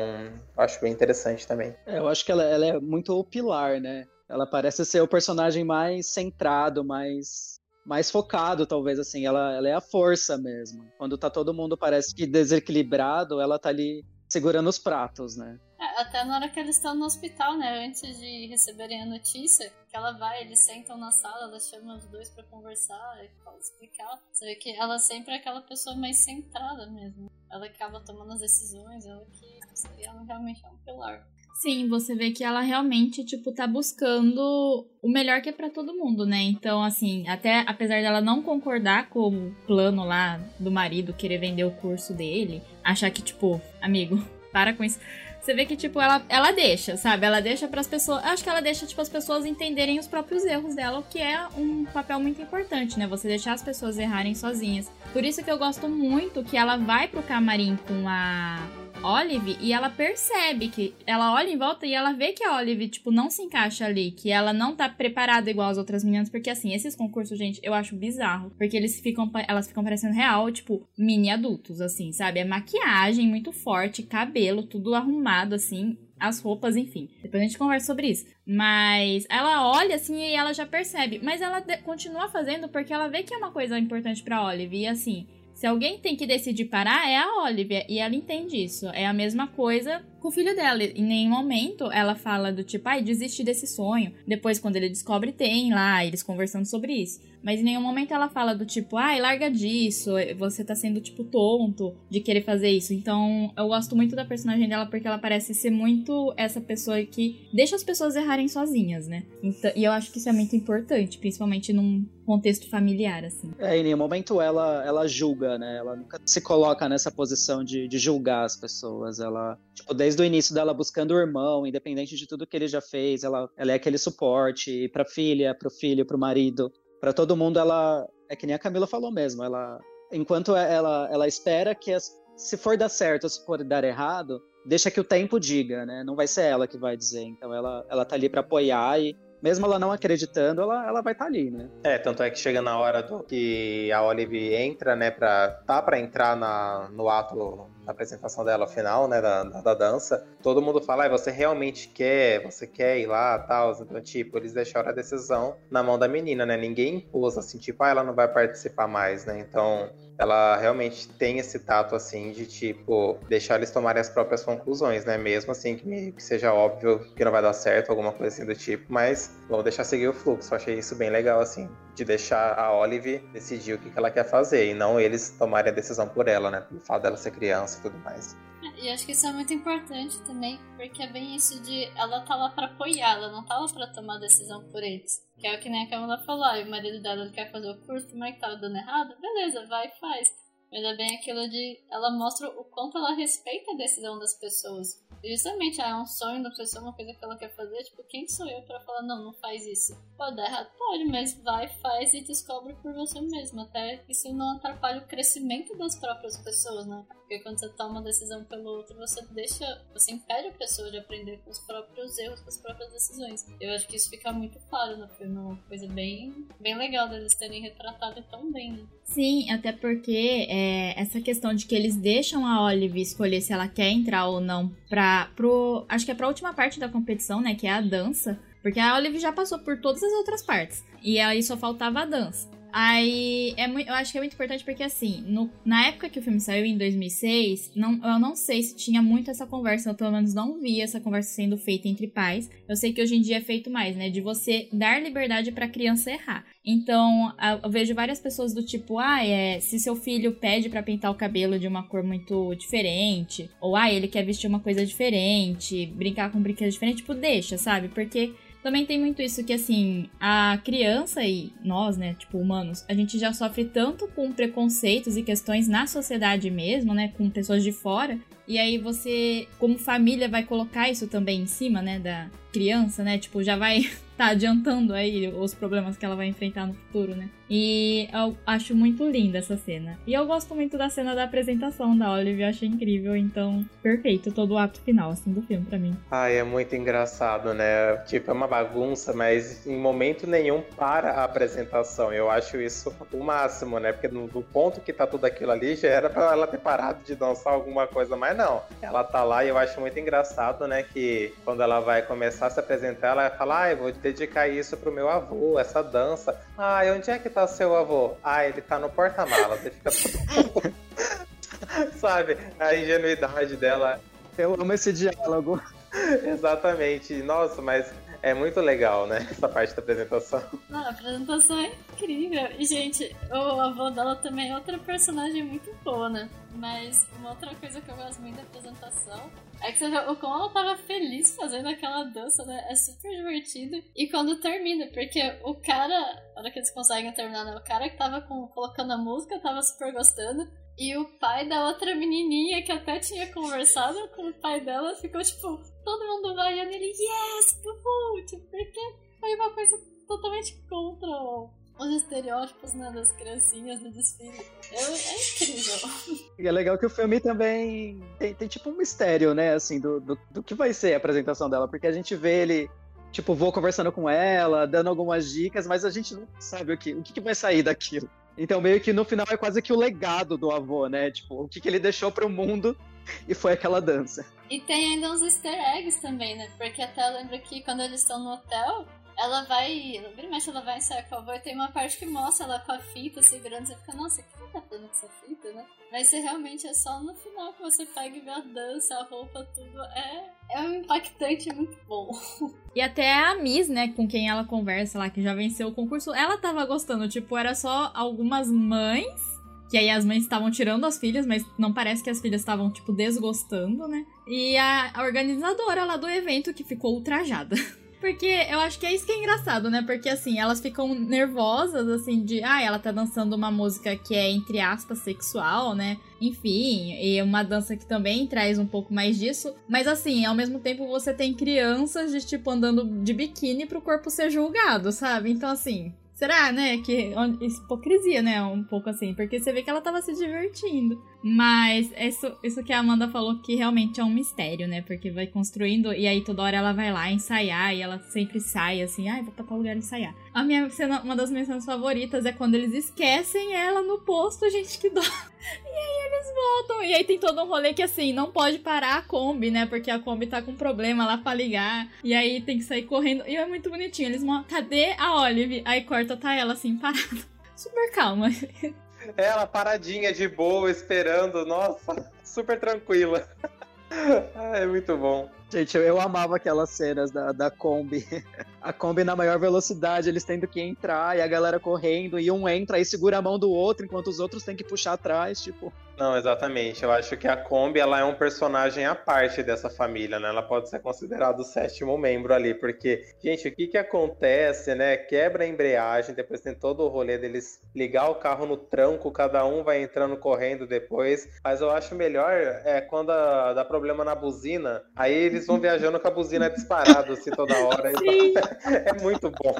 acho bem interessante também. É, eu acho que ela, ela é muito o pilar, né? Ela parece ser o personagem mais centrado, mais mais focado, talvez, assim. Ela, ela é a força mesmo. Quando tá todo mundo parece que desequilibrado, ela tá ali segurando os pratos, né? Até na hora que eles estão no hospital, né? Antes de receberem a notícia, que ela vai, eles sentam na sala, ela chama os dois para conversar, explicar. Você vê que ela sempre é aquela pessoa mais centrada mesmo. Ela acaba tomando as decisões, ela que ela realmente é um pilar. Sim, você vê que ela realmente, tipo, tá buscando o melhor que é para todo mundo, né? Então, assim, até apesar dela não concordar com o plano lá do marido querer vender o curso dele, achar que, tipo, amigo, <laughs> para com isso. Você vê que, tipo, ela, ela deixa, sabe? Ela deixa para as pessoas. Acho que ela deixa, tipo, as pessoas entenderem os próprios erros dela, o que é um papel muito importante, né? Você deixar as pessoas errarem sozinhas. Por isso que eu gosto muito que ela vai pro camarim com a Olive e ela percebe que ela olha em volta e ela vê que a Olive, tipo, não se encaixa ali, que ela não tá preparada igual as outras meninas, porque assim, esses concursos, gente, eu acho bizarro, porque eles ficam, elas ficam parecendo real, tipo, mini adultos, assim, sabe? É maquiagem muito forte, cabelo, tudo arrumado, assim, as roupas, enfim. Depois a gente conversa sobre isso. Mas ela olha assim e ela já percebe. Mas ela continua fazendo porque ela vê que é uma coisa importante pra Olive. E assim, se alguém tem que decidir parar, é a Olivia. E ela entende isso. É a mesma coisa com o filho dela. Em nenhum momento ela fala do tipo, ai, desiste desse sonho. Depois, quando ele descobre, tem lá, eles conversando sobre isso. Mas em nenhum momento ela fala do tipo, ai, larga disso, você tá sendo, tipo, tonto de querer fazer isso. Então, eu gosto muito da personagem dela porque ela parece ser muito essa pessoa que deixa as pessoas errarem sozinhas, né? Então, e eu acho que isso é muito importante, principalmente num contexto familiar, assim. É, em nenhum momento ela, ela julga, né? Ela nunca se coloca nessa posição de, de julgar as pessoas. Ela, tipo, desde o início dela buscando o irmão, independente de tudo que ele já fez, ela, ela é aquele suporte pra filha, pro filho, pro marido para todo mundo ela é que nem a Camila falou mesmo, ela enquanto ela ela espera que as, se for dar certo se for dar errado, deixa que o tempo diga, né? Não vai ser ela que vai dizer. Então ela ela tá ali para apoiar e mesmo ela não acreditando, ela, ela vai estar tá ali, né? É, tanto é que chega na hora do que a Olive entra, né, pra, tá pra entrar na, no ato apresentação dela final, né, da, da, da dança, todo mundo fala, ah, você realmente quer, você quer ir lá, tal, então, tipo, eles deixaram a decisão na mão da menina, né, ninguém impôs, assim, tipo, ah, ela não vai participar mais, né, então ela realmente tem esse tato assim de tipo deixar eles tomarem as próprias conclusões, né? Mesmo assim que, que seja óbvio que não vai dar certo, alguma coisa assim do tipo, mas vamos deixar seguir o fluxo. Eu achei isso bem legal assim, de deixar a Olive decidir o que, ela quer fazer e não eles tomarem a decisão por ela, né? Pelo fato dela ser criança e tudo mais. E acho que isso é muito importante também, porque é bem isso de ela tá lá para apoiar, ela não tá lá pra tomar decisão por eles. Que é o que nem a Camila falou, o marido dela quer fazer o curso, é que tava dando errado? Beleza, vai e faz. Mas é bem aquilo de. Ela mostra o quanto ela respeita a decisão das pessoas. Justamente, ah, é um sonho da pessoa, uma coisa que ela quer fazer. Tipo, quem sou eu para falar, não, não faz isso? Pode dar errado? Pode, mas vai, faz e descobre por você mesmo. Até isso não atrapalha o crescimento das próprias pessoas, né? Porque quando você toma uma decisão pelo outro, você deixa. Você impede a pessoa de aprender com os próprios erros, com as próprias decisões. Eu acho que isso fica muito claro no filme. Uma coisa bem, bem legal deles terem retratado tão bem, né? Sim, até porque é, essa questão de que eles deixam a Olive escolher se ela quer entrar ou não pra. Pro, acho que é pra última parte da competição, né? Que é a dança. Porque a Olive já passou por todas as outras partes. E aí só faltava a dança. Aí, é muito, eu acho que é muito importante porque, assim, no, na época que o filme saiu, em 2006, não, eu não sei se tinha muito essa conversa, eu pelo menos não vi essa conversa sendo feita entre pais. Eu sei que hoje em dia é feito mais, né? De você dar liberdade pra criança errar. Então, eu vejo várias pessoas do tipo, ah, é, se seu filho pede para pintar o cabelo de uma cor muito diferente, ou ah, ele quer vestir uma coisa diferente, brincar com um brinquedo diferente, tipo, deixa, sabe? Porque também tem muito isso que, assim, a criança e nós, né, tipo, humanos, a gente já sofre tanto com preconceitos e questões na sociedade mesmo, né, com pessoas de fora. E aí você, como família, vai colocar isso também em cima, né, da criança, né? Tipo, já vai <laughs> tá adiantando aí os problemas que ela vai enfrentar no futuro, né? E eu acho muito linda essa cena. E eu gosto muito da cena da apresentação da Olive, eu achei incrível, então perfeito todo o ato final assim do filme para mim. Ai, é muito engraçado, né? Tipo, é uma bagunça, mas em momento nenhum para a apresentação. Eu acho isso o máximo, né? Porque no, ponto que tá tudo aquilo ali já era para ela ter parado de dançar alguma coisa, mas não. Ela tá lá e eu acho muito engraçado, né, que quando ela vai começar a se apresentar, ela fala: "Ah, eu vou dedicar isso pro meu avô, essa dança. Ah, e onde é que tá seu avô? Ah, ele tá no porta-malas. Fica... <laughs> Sabe? A ingenuidade dela. Eu amo esse diálogo. Exatamente. Nossa, mas é muito legal, né? Essa parte da apresentação. Não, a apresentação é incrível. E, gente, o avô dela também é outra personagem muito boa, né? Mas uma outra coisa que eu gosto muito da apresentação é que você vê o como ela tava feliz fazendo aquela dança, né? É super divertido. E quando termina, porque o cara, na hora que eles conseguem terminar, né? O cara que tava com, colocando a música tava super gostando. E o pai da outra menininha, que até tinha conversado com o pai dela, ficou tipo, todo mundo vaiando ele, yes, uhul! Porque foi uma coisa totalmente contra os estereótipos né, das criancinhas do desfile. É, é incrível. <laughs> E é legal que o filme também tem, tem tipo um mistério, né, assim, do, do, do, que vai ser a apresentação dela, porque a gente vê ele, tipo, vou conversando com ela, dando algumas dicas, mas a gente não sabe o que, o que, que vai sair daquilo. Então, meio que no final é quase que o legado do avô, né? Tipo, o que, que ele deixou pro mundo e foi aquela dança. E tem ainda uns easter eggs também, né? Porque até eu lembro que quando eles estão no hotel, ela vai. Vira mexe, ela vai ensaiar com a avó e tem uma parte que mostra ela com a fita segurando. Você fica, nossa, o que ela tá fazendo com essa fita, né? Mas se realmente é só no final que você pega e vê a dança, a roupa, tudo. É, é um impactante muito bom. <laughs> E até a Miss, né, com quem ela conversa lá, que já venceu o concurso, ela tava gostando. Tipo, era só algumas mães que aí as mães estavam tirando as filhas, mas não parece que as filhas estavam, tipo, desgostando, né? E a, organizadora lá do evento que ficou ultrajada. <laughs> Porque eu acho que é isso que é engraçado, né? Porque assim, elas ficam nervosas, assim, de. Ah, ela tá dançando uma música que é, entre aspas, sexual, né? Enfim, e uma dança que também traz um pouco mais disso. Mas assim, ao mesmo tempo você tem crianças de tipo andando de biquíni pro corpo ser julgado, sabe? Então assim, Será, né? Que hipocrisia, né? Um pouco assim, porque você vê que ela tava se divertindo. Mas isso, isso que a Amanda falou que realmente é um mistério, né? Porque vai construindo e aí toda hora ela vai lá ensaiar e ela sempre sai assim, ai, ah, vou pra tal lugar ensaiar. A minha cena, uma das minhas cenas favoritas é quando eles esquecem ela no posto, gente, que dó. E aí eles voltam. E aí tem todo um rolê que assim, não pode parar a Kombi, né? Porque a Kombi tá com problema lá pra ligar. E aí tem que sair correndo. E é muito bonitinho. Eles mostram, cadê a Olive? Aí corta, tá ela assim, parada. <laughs> Super calma. Ela paradinha de boa, esperando. Nossa, super tranquila. <laughs> É muito bom. Gente, eu, eu, amava aquelas cenas da, da Kombi. <laughs> A Kombi na maior velocidade, eles tendo que entrar e a galera correndo, e um entra e segura a mão do outro, enquanto os outros têm que puxar atrás, tipo. Não, exatamente. Eu acho que a Kombi ela é um personagem à parte dessa família, né? Ela pode ser considerada o sétimo membro ali, porque, gente, o que que acontece, né? Quebra a embreagem, depois tem todo o rolê deles ligar o carro no tranco, cada um vai entrando correndo depois. Mas eu acho melhor é quando dá problema na buzina, aí eles vão <laughs> viajando com a buzina disparada assim toda hora. <laughs> é muito bom.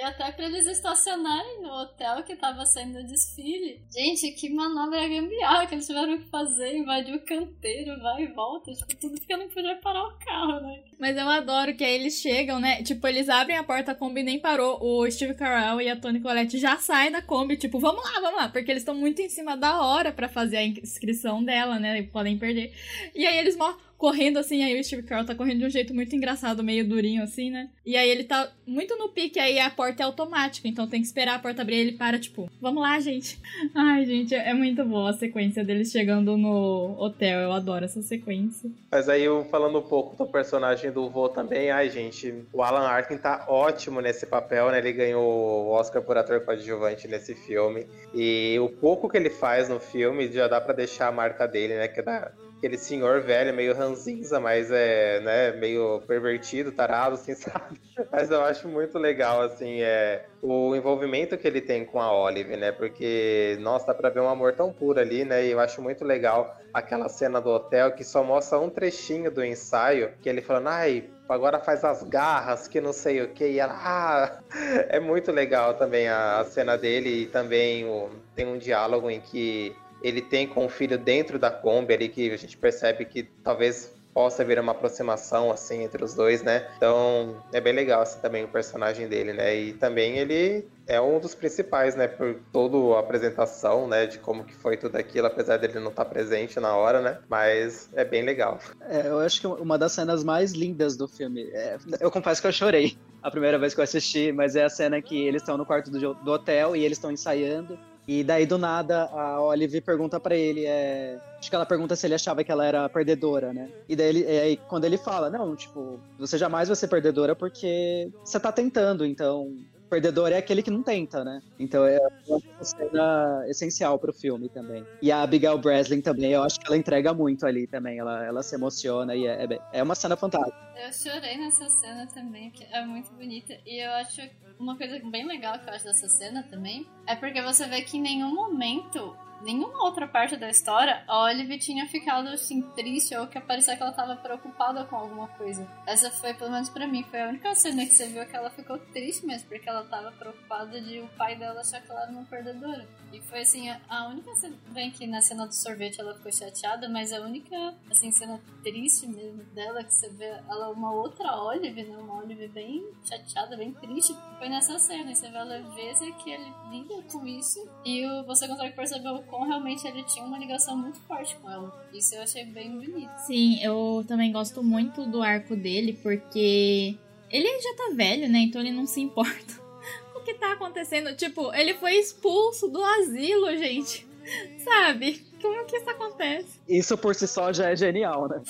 E até pra eles estacionarem no hotel que tava sendo o desfile. Gente, que manobra gambiarra que eles tiveram que fazer, invadir o canteiro, vai e volta. Tipo, tudo porque não podia parar o carro, né? Mas eu adoro que aí eles chegam, né? Tipo, eles abrem a porta, a Kombi nem parou. O Steve Carell e a Tony Collette já saem da Kombi, tipo, vamos lá, vamos lá. Porque eles estão muito em cima da hora para fazer a inscrição dela, né? Podem perder. E aí eles morrem correndo assim, aí o Steve Carell tá correndo de um jeito muito engraçado, meio durinho assim, né? E aí ele tá muito no pique, aí a porta é automática, então tem que esperar a porta abrir ele para, tipo, vamos lá, gente. <laughs> Ai, gente, é muito boa a sequência deles chegando no hotel, eu adoro essa sequência. Mas aí, eu falando um pouco do personagem do vô também, ai, gente, o Alan Arkin tá ótimo nesse papel, né? Ele ganhou o Oscar por ator coadjuvante nesse filme. E o pouco que ele faz no filme já dá para deixar a marca dele, né? Que é da aquele senhor velho, meio ranzinza, mas é, né, meio pervertido, tarado, assim, <laughs> sabe? Mas eu acho muito legal, assim, é, o envolvimento que ele tem com a Olive, né? Porque, nossa, dá pra ver um amor tão puro ali, né? E eu acho muito legal aquela cena do hotel que só mostra um trechinho do ensaio, que ele falando, ai, agora faz as garras, que não sei o que, e ela, ah, <laughs> é muito legal também a, a cena dele e também o, tem um diálogo em que ele tem com o filho dentro da Kombi ali que a gente percebe que talvez possa haver uma aproximação assim entre os dois, né? Então é bem legal assim, também o personagem dele, né? E também ele é um dos principais, né? Por toda a apresentação, né? De como que foi tudo aquilo, apesar dele não estar presente na hora, né? Mas é bem legal. É, eu acho que uma das cenas mais lindas do filme. É, eu confesso que eu chorei a primeira vez que eu assisti, mas é a cena que eles estão no quarto do, do hotel e eles estão ensaiando e daí, do nada, a Olive pergunta para ele, é... acho que ela pergunta se ele achava que ela era perdedora, né? E daí, ele, quando ele fala, não, tipo, você jamais vai ser perdedora porque você tá tentando, então perdedor é aquele que não tenta, né? Então é uma cena essencial pro filme também. E a Abigail Breslin também, eu acho que ela entrega muito ali também. Ela, ela se emociona e é, é, é uma cena fantástica. Eu chorei nessa cena também, que é muito bonita. E eu acho uma coisa bem legal que eu acho dessa cena também é porque você vê que em nenhum momento nenhuma outra parte da história a Olive tinha ficado assim triste ou que parecia que ela tava preocupada com alguma coisa. Essa foi, pelo menos pra mim, foi a única cena que você viu que ela ficou triste mesmo, porque ela tava preocupada de o pai dela achar que ela era uma perdedora. E foi assim, a única cena. Bem que na cena do sorvete ela ficou chateada, mas a única assim, cena triste mesmo dela, que você vê ela uma outra Olive, né? Uma Olive bem chateada, bem triste, foi nessa cena. E você vê a leveza que ele lida com isso. E você consegue perceber o quão realmente ele tinha uma ligação muito forte com ela. Isso eu achei bem bonito. Sim, eu também gosto muito do arco dele, porque ele já tá velho, né? Então ele não se importa <laughs> o que tá acontecendo. Tipo, ele foi expulso do asilo, gente. <laughs> Sabe? Como que isso acontece? Isso por si só já é genial, né?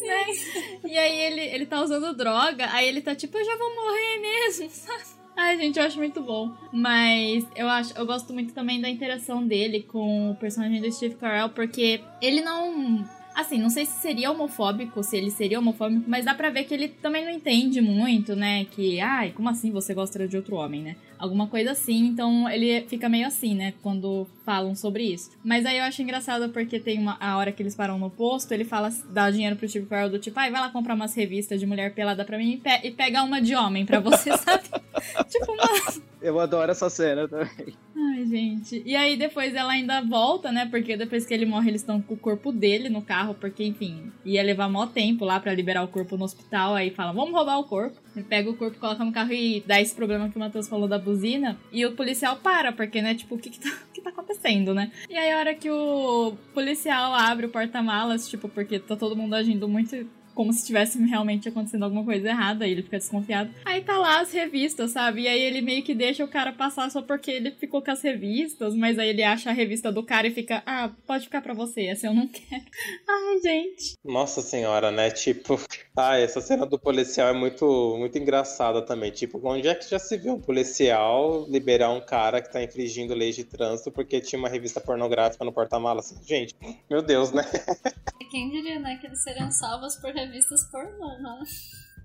né? E aí ele, ele tá usando droga, aí ele tá tipo, eu já vou morrer mesmo, <laughs> sabe? Ai, gente, eu acho muito bom. Mas eu acho, eu gosto muito também da interação dele com o personagem do Steve Carell, porque ele não Assim, não sei se seria homofóbico, se ele seria homofóbico, mas dá pra ver que ele também não entende muito, né? Que, ai, como assim você gosta de outro homem, né? Alguma coisa assim, então ele fica meio assim, né? Quando falam sobre isso. Mas aí eu acho engraçado porque tem uma a hora que eles param no posto, ele fala, dá dinheiro pro Steve Carell do tipo, ai, vai lá comprar umas revistas de mulher pelada pra mim e, pe e pega uma de homem pra você, <laughs> sabe? <laughs> tipo, mano. Eu adoro essa cena também. Ai, gente. E aí depois ela ainda volta, né? Porque depois que ele morre, eles estão com o corpo dele no carro, porque, enfim, ia levar mó tempo lá para liberar o corpo no hospital. Aí fala, vamos roubar o corpo. Ele pega o corpo, coloca no carro e dá esse problema que o Matheus falou da buzina. E o policial para, porque, né, tipo, o que que tá, <laughs> que tá acontecendo, né? E aí a hora que o policial abre o porta-malas, tipo, porque tá todo mundo agindo muito como se tivesse realmente acontecendo alguma coisa errada, e ele fica desconfiado. Aí tá lá as revistas, sabe? E aí ele meio que deixa o cara passar só porque ele ficou com as revistas, mas aí ele acha a revista do cara e fica, ah, pode ficar pra você, essa eu não quero. <laughs> Ai, gente. Nossa senhora, né? Tipo, <laughs> ah, essa cena do policial é muito, muito engraçada também. Tipo, onde é que já se viu um policial liberar um cara que tá infringindo leis de trânsito porque tinha uma revista pornográfica no porta-malas? Gente, meu Deus, né? <laughs> Quem diria, né, que eles seriam salvos por revistas pornô, né?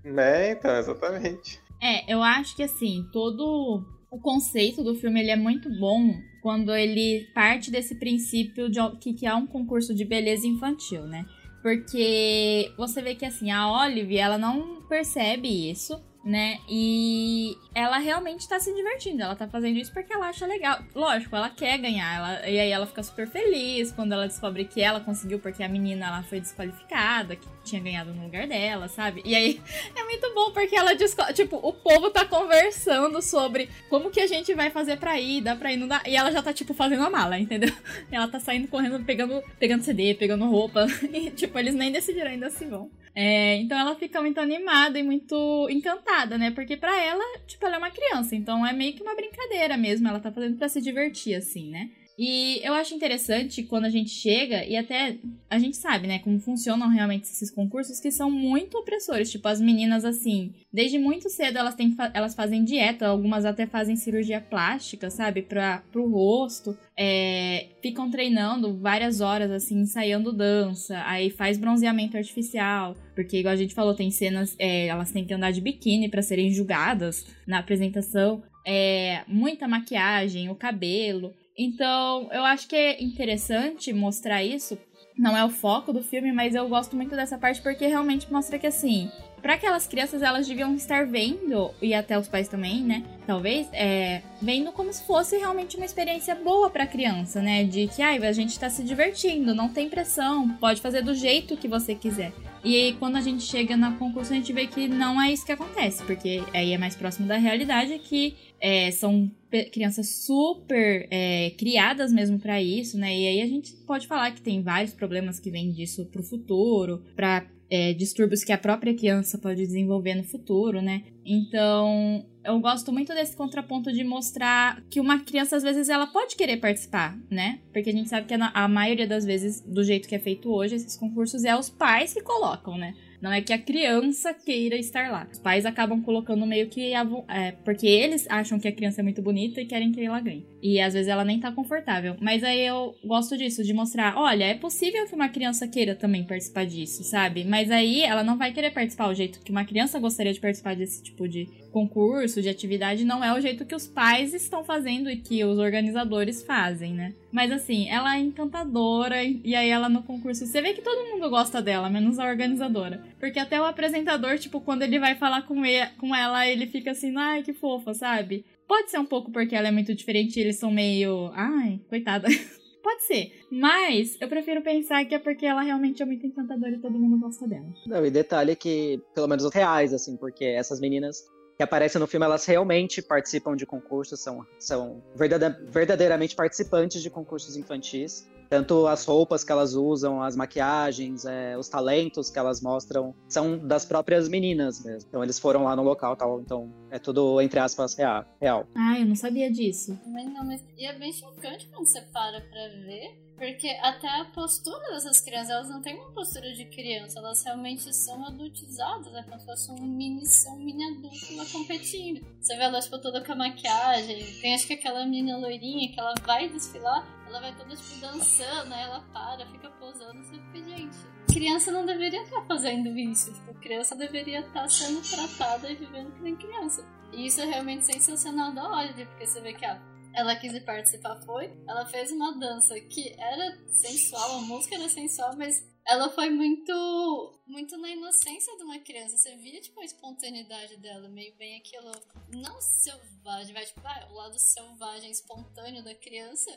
É, então, exatamente. É, eu acho que assim, todo o conceito do filme ele é muito bom quando ele parte desse princípio de que, que há um concurso de beleza infantil, né? Porque você vê que assim, a Olive, ela não percebe isso né? E ela realmente tá se divertindo. Ela tá fazendo isso porque ela acha legal. Lógico, ela quer ganhar. Ela, e aí ela fica super feliz quando ela descobre que ela conseguiu porque a menina ela foi desqualificada, que tinha ganhado no lugar dela, sabe? E aí <laughs> é muito bom porque ela. Tipo, o povo tá conversando sobre como que a gente vai fazer pra ir, dá pra ir, não dá. E ela já tá, tipo, fazendo a mala, entendeu? <laughs> Ela tá saindo correndo, pegando, pegando CD, pegando roupa. <laughs> E, tipo, eles nem decidiram ainda se vão. É, então ela fica muito animada e muito encantada, né? Porque para ela, tipo, ela é uma criança, então é meio que uma brincadeira mesmo, ela tá fazendo para se divertir, assim, né? E eu acho interessante quando a gente chega, e até a gente sabe, né, como funcionam realmente esses concursos que são muito opressores. Tipo, as meninas, assim, desde muito cedo elas, têm, elas fazem dieta, algumas até fazem cirurgia plástica, sabe, pra, pro rosto. É, ficam treinando várias horas, assim, ensaiando dança, aí faz bronzeamento artificial, porque, igual a gente falou, tem cenas, é, elas têm que andar de biquíni para serem julgadas na apresentação. É, muita maquiagem, o cabelo. Então, eu acho que é interessante mostrar isso. Não é o foco do filme, mas eu gosto muito dessa parte porque realmente mostra que assim, para aquelas crianças elas deviam estar vendo e até os pais também, né? Talvez é, vendo como se fosse realmente uma experiência boa para a criança, né? De que ai, a gente está se divertindo, não tem pressão, pode fazer do jeito que você quiser. E aí, quando a gente chega na concurso, a gente vê que não é isso que acontece, porque aí é mais próximo da realidade que é, são crianças super é, criadas mesmo para isso, né? E aí a gente pode falar que tem vários problemas que vêm disso pro futuro, para é, distúrbios que a própria criança pode desenvolver no futuro, né? Então, eu gosto muito desse contraponto de mostrar que uma criança, às vezes, ela pode querer participar, né? Porque a gente sabe que a, maioria das vezes, do jeito que é feito hoje, esses concursos é os pais que colocam, né? Não é que a criança queira estar lá. Os pais acabam colocando meio que. A, é, porque eles acham que a criança é muito bonita e querem que ela ganhe. E às vezes ela nem tá confortável. Mas aí eu gosto disso, de mostrar: olha, é possível que uma criança queira também participar disso, sabe? Mas aí ela não vai querer participar o jeito que uma criança gostaria de participar desse tipo de concurso, de atividade, não é o jeito que os pais estão fazendo e que os organizadores fazem, né? Mas assim, ela é encantadora e aí ela no concurso, você vê que todo mundo gosta dela, menos a organizadora. Porque até o apresentador, tipo, quando ele vai falar com, ele, com ela, ele fica assim, ai, que fofa, sabe? Pode ser um pouco porque ela é muito diferente eles são meio. Ai, coitada. <laughs> Pode ser. Mas eu prefiro pensar que é porque ela realmente é muito encantadora e todo mundo gosta dela. Não, e detalhe é que, pelo menos os reais, assim, porque essas meninas que aparecem no filme, elas realmente participam de concursos, são, são verdadeiramente participantes de concursos infantis. Tanto as roupas que elas usam, as maquiagens, é, os talentos que elas mostram são das próprias meninas mesmo. Então eles foram lá no local tal. Então é tudo, entre aspas, real. real. Ah, eu não sabia disso. Também não, mas e é bem chocante quando você para pra ver. Porque até a postura dessas crianças, elas não têm uma postura de criança, elas realmente são adultizadas, é como se fosse um mini, um mini adulto lá competindo. Você vê elas tipo, toda com a maquiagem, tem acho que aquela menina loirinha que ela vai desfilar, ela vai toda tipo dançando, aí ela para, fica posando, você fica, gente, criança não deveria estar fazendo isso, tipo, criança deveria estar sendo tratada e vivendo como criança. E isso é realmente sensacional da Oliver, porque você vê que a ela quis participar, foi. Ela fez uma dança que era sensual, a música era sensual, mas ela foi muito muito na inocência de uma criança. Você via, tipo, a espontaneidade dela, meio bem aquilo, não selvagem, vai, tipo, ah, o lado selvagem, espontâneo da criança.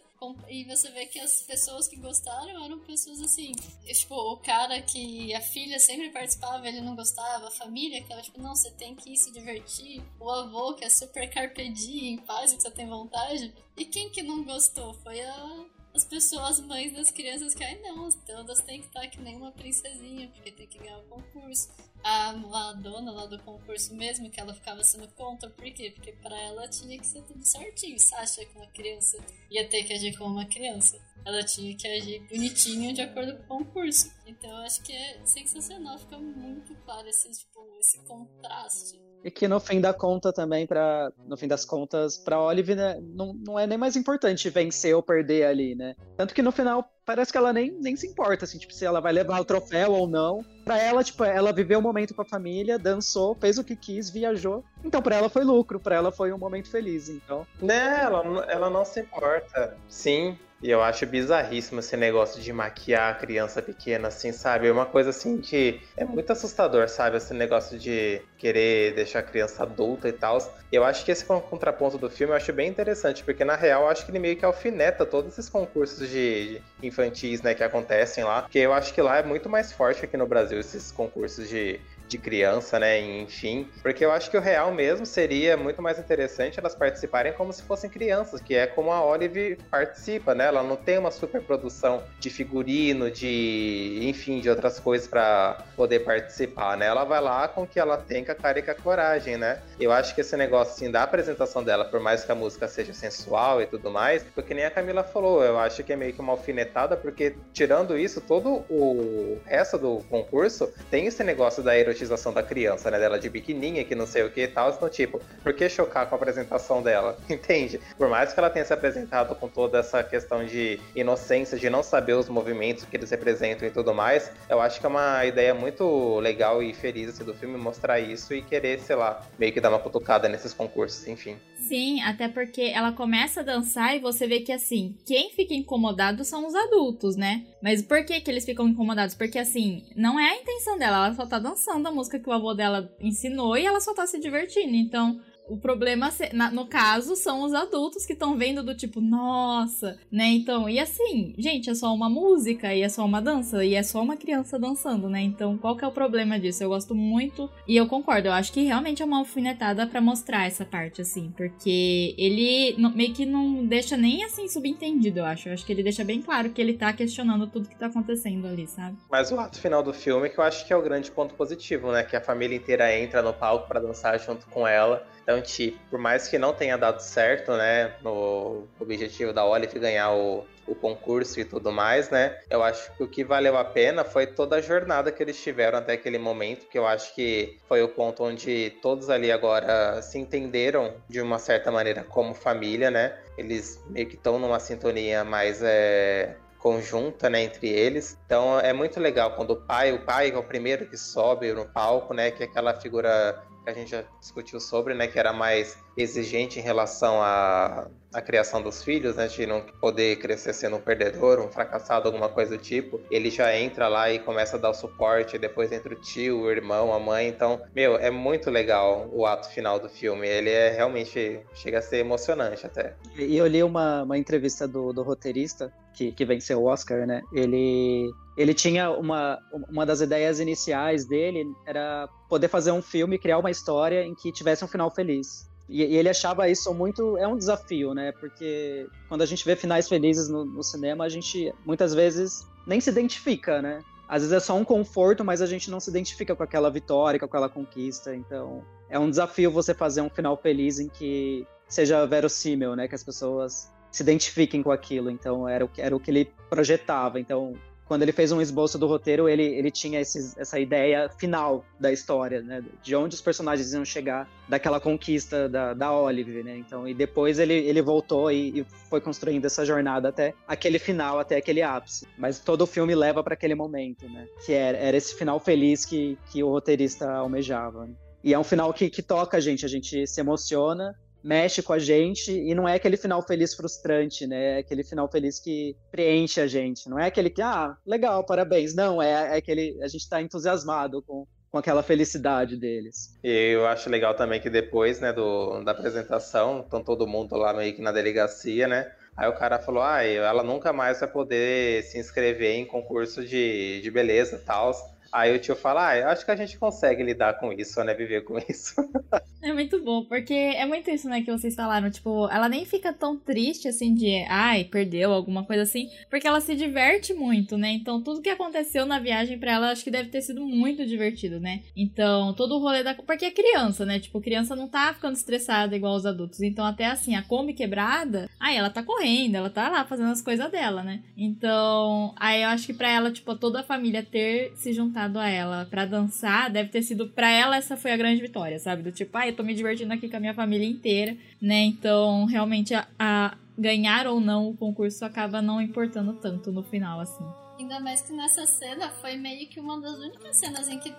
E você vê que as pessoas que gostaram eram pessoas assim, tipo, o cara que a filha sempre participava, ele não gostava, a família que ela, tipo, não, você tem que ir se divertir. O avô que é super carpe diem, faz o que você tem vontade. E quem que não gostou? Foi a as pessoas, mães das crianças, que, ai não, todas têm que estar que nem uma princesinha, porque tem que ganhar o concurso. A, a dona lá do concurso mesmo, que ela ficava sendo contra, por quê? Porque para ela tinha que ser tudo certinho. Você acha que uma criança ia ter que agir como uma criança? Ela tinha que agir bonitinho de acordo com o concurso. Então eu acho que é sensacional, fica muito claro esse, tipo, esse contraste e que no fim da conta também, para no fim das contas, para Olive né, não, não é nem mais importante vencer ou perder ali, né? Tanto que no final parece que ela nem, nem se importa, assim, tipo, se ela vai levar o troféu ou não. Pra ela, tipo, ela viveu o momento com a família, dançou, fez o que quis, viajou. Então, pra ela foi lucro, pra ela foi um momento feliz, então. Né, ela, ela não se importa. Sim, e eu acho bizarríssimo esse negócio de maquiar a criança pequena, assim, sabe? É uma coisa assim que é muito assustador, sabe? Esse negócio de querer deixar a criança adulta e tal. Eu acho que esse contraponto do filme eu acho bem interessante, porque na real eu acho que ele meio que alfineta todos esses concursos de infantis, né, que acontecem lá. Porque eu acho que lá é muito mais forte aqui no Brasil esses concursos de de criança, né? Enfim. Porque eu acho que o real mesmo seria muito mais interessante elas participarem como se fossem crianças, que é como a Olive participa, né? Ela não tem uma super produção de figurino, de enfim, de outras coisas para poder participar, né? Ela vai lá com o que ela tem, com a cara e com a coragem, né? Eu acho que esse negócio assim da apresentação dela, por mais que a música seja sensual e tudo mais, porque nem a Camila falou, eu acho que é meio que uma alfinetada, porque tirando isso, todo o resto do concurso tem esse negócio da erotização erotização da criança, né? Dela de biquininha, que não sei o que e tal. Então, tipo, por que chocar com a apresentação dela? <laughs> Entende? Por mais que ela tenha se apresentado com toda essa questão de inocência, de não saber os movimentos que eles representam e tudo mais, eu acho que é uma ideia muito legal e feliz assim, do filme mostrar isso e querer, sei lá, meio que dar uma cutucada nesses concursos, enfim. Sim, até porque ela começa a dançar e você vê que assim, quem fica incomodado são os adultos, né? Mas por que que eles ficam incomodados? Porque assim, não é a intenção dela, ela só tá dançando a música que o avô dela ensinou e ela só tá se divertindo. Então, o problema, no caso, são os adultos que estão vendo do tipo, nossa, né? Então, e assim, gente, é só uma música e é só uma dança e é só uma criança dançando, né? Então, qual que é o problema disso? Eu gosto muito e eu concordo, eu acho que realmente é uma alfinetada para mostrar essa parte, assim, porque ele meio que não deixa nem assim subentendido, eu acho. Eu acho que ele deixa bem claro que ele tá questionando tudo que tá acontecendo ali, sabe? Mas o ato final do filme que eu acho que é o grande ponto positivo, né? Que a família inteira entra no palco para dançar junto com ela Então, tipo, por mais que não tenha dado certo, né, no objetivo da Olive ganhar o, o concurso e tudo mais, né? Eu acho que o que valeu a pena foi toda a jornada que eles tiveram até aquele momento, que eu acho que foi o ponto onde todos ali agora se entenderam de uma certa maneira como família, né? Eles meio que estão numa sintonia mais é, conjunta, né, entre eles. Então é muito legal quando o pai, o pai é o primeiro que sobe no palco, né, que é aquela figura que a gente já discutiu sobre, né, que era mais exigente em relação à, à criação dos filhos, né, de não poder crescer sendo um perdedor, um fracassado, alguma coisa do tipo. Ele já entra lá e começa a dar o suporte, depois entra o tio, o irmão, a mãe. Então, meu, é muito legal o ato final do filme. Ele é realmente chega a ser emocionante até. E eu li uma, uma entrevista do, do roteirista que, que venceu o Oscar, né? Ele ele tinha uma, uma das ideias iniciais dele era poder fazer um filme, criar uma história em que tivesse um final feliz. E, e, ele achava isso muito. É um desafio, né? Porque quando a gente vê finais felizes no, no, cinema, a gente muitas vezes nem se identifica, né? Às vezes é só um conforto, mas a gente não se identifica com aquela vitória, com aquela conquista. Então é um desafio você fazer um final feliz em que seja verossímil, né? Que as pessoas se identifiquem com aquilo. Então era o, era o que ele projetava. Então quando ele fez um esboço do roteiro, ele, ele tinha esses, essa ideia final da história, né? De onde os personagens iam chegar daquela conquista da, da Olive, né? Então, e depois ele, ele voltou e, e foi construindo essa jornada até aquele final, até aquele ápice. Mas todo o filme leva para aquele momento, né? Que era, era esse final feliz que, que o roteirista almejava. Né? E é um final que, que toca a gente, a gente se emociona, mexe com a gente e não é aquele final feliz frustrante, né? É aquele final feliz que preenche a gente. Não é aquele que, ah, legal, parabéns. Não, é, é aquele. A gente tá entusiasmado com, com aquela felicidade deles. E eu acho legal também que depois, né, do, da apresentação, estão todo mundo lá meio que na delegacia, né? Aí o cara falou, ah, ela nunca mais vai poder se inscrever em concurso de, de beleza e tal. Aí o tio fala, ah, acho que a gente consegue lidar com isso, né? Viver com isso. <laughs> É muito bom, porque é muito isso, né, que vocês falaram. Tipo, ela nem fica tão triste assim de, ai, perdeu, alguma coisa assim, porque ela se diverte muito, né? Então, tudo que aconteceu na viagem para ela, acho que deve ter sido muito divertido, né? Então, todo o rolê da. Porque é criança, né? Tipo, criança não tá ficando estressada igual os adultos. Então, até assim, a Kombi quebrada, aí ela tá correndo, ela tá lá fazendo as coisas dela, né? Então, aí eu acho que pra ela, tipo, toda a família ter se juntado juntado a ela para dançar, deve ter sido para ela essa foi a grande vitória, sabe? Do tipo, ah, eu tô me divertindo aqui com a minha família inteira, né? Então, realmente a, a ganhar ou não o concurso acaba não importando tanto no final assim. Ainda mais que nessa cena foi meio que uma das únicas cenas em que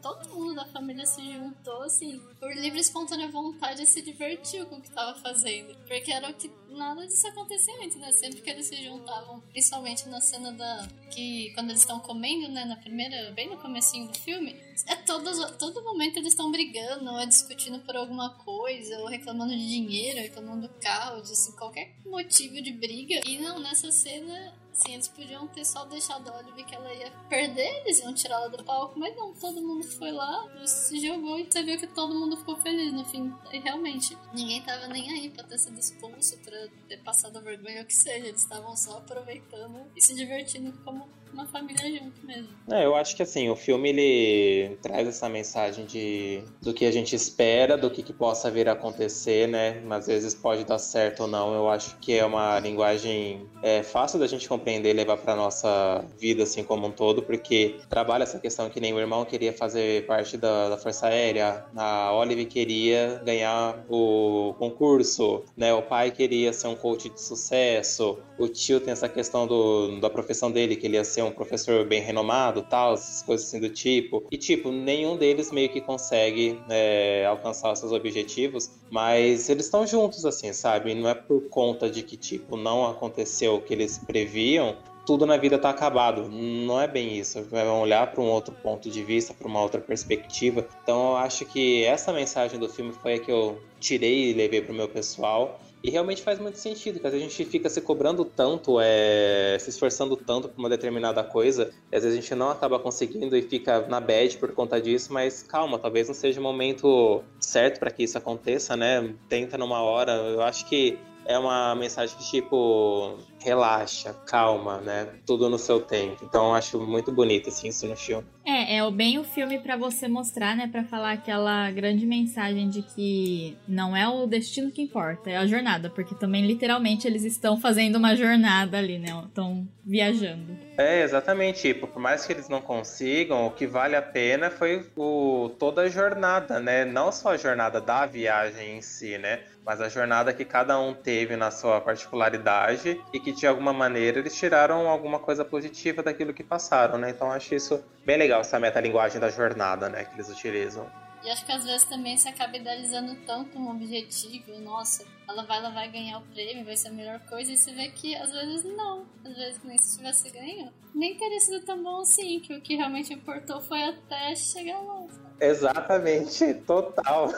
todo mundo da família se juntou, assim, por livre e espontânea vontade e se divertiu com o que tava fazendo. Porque era o que nada disso acontecia antes, né? Sempre que eles se juntavam, principalmente na cena da. que quando eles estão comendo, né? Na primeira, bem no comecinho do filme, é todos, todo momento eles estão brigando, ou é discutindo por alguma coisa, ou reclamando de dinheiro, reclamando do carro, de assim, qualquer motivo de briga. E não, nessa cena Sim, eles podiam ter só deixado a Olive que ela ia perder, eles iam tirar ela do palco, mas não, todo mundo foi lá, se jogou e você viu que todo mundo ficou feliz no fim. E realmente, ninguém tava nem aí pra ter sido expulso, pra ter passado vergonha, ou que seja. Eles estavam só aproveitando e se divertindo como uma família junto mesmo. É, eu acho que assim, o filme ele traz essa mensagem de do que a gente espera, do que, que possa vir a acontecer, né? Às vezes pode dar certo ou não. Eu acho que é uma linguagem é, fácil da gente compreender e levar para nossa vida assim como um todo, porque trabalha essa questão que nem o irmão queria fazer parte da, da Força Aérea, a Olive queria ganhar o concurso, né? O pai queria ser um coach de sucesso, o tio tem essa questão do, da profissão dele, que ele ia ser um professor bem renomado, tal, essas coisas assim do tipo. E, tipo, nenhum deles meio que consegue é, alcançar seus objetivos, mas eles estão juntos, assim, sabe? Não é por conta de que, tipo, não aconteceu o que eles previam, tudo na vida tá acabado. Não é bem isso. Vai olhar para um outro ponto de vista, para uma outra perspectiva. Então eu acho que essa mensagem do filme foi a que eu tirei e levei pro meu pessoal. E realmente faz muito sentido, porque a gente fica se cobrando tanto, é, se esforçando tanto por uma determinada coisa, às vezes a gente não acaba conseguindo e fica na bad por conta disso, mas calma, talvez não seja o momento certo para que isso aconteça, né? Tenta numa hora. Eu acho que é uma mensagem que, tipo, relaxa, calma, né? Tudo no seu tempo. Então eu acho muito bonito, assim, isso no filme. É, é bem o filme para você mostrar, né? para falar aquela grande mensagem de que não é o destino que importa, é a jornada. Porque também, literalmente, eles estão fazendo uma jornada ali, né? Estão viajando. É, exatamente. Tipo, por mais que eles não consigam, o que vale a pena foi o, toda a jornada, né? Não só a jornada da viagem em si, né? Mas a jornada que cada um teve na sua particularidade e que de alguma maneira eles tiraram alguma coisa positiva daquilo que passaram, né? Então acho isso bem legal, essa metalinguagem da jornada, né? Que eles utilizam. E acho que às vezes também se acaba idealizando tanto um objetivo, nossa, ela vai, ela vai ganhar o prêmio, vai ser a melhor coisa, e você vê que às vezes não. Às vezes nem se tivesse ganho, nem teria sido tão bom assim, que o que realmente importou foi até chegar lá. Exatamente, total.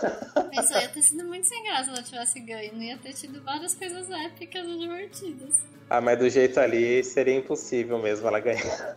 Isso ia ter sido muito sem graça se ela tivesse ganho, não ia ter tido várias coisas épicas e divertidas. Ah, mas do jeito ali seria impossível mesmo ela ganhar.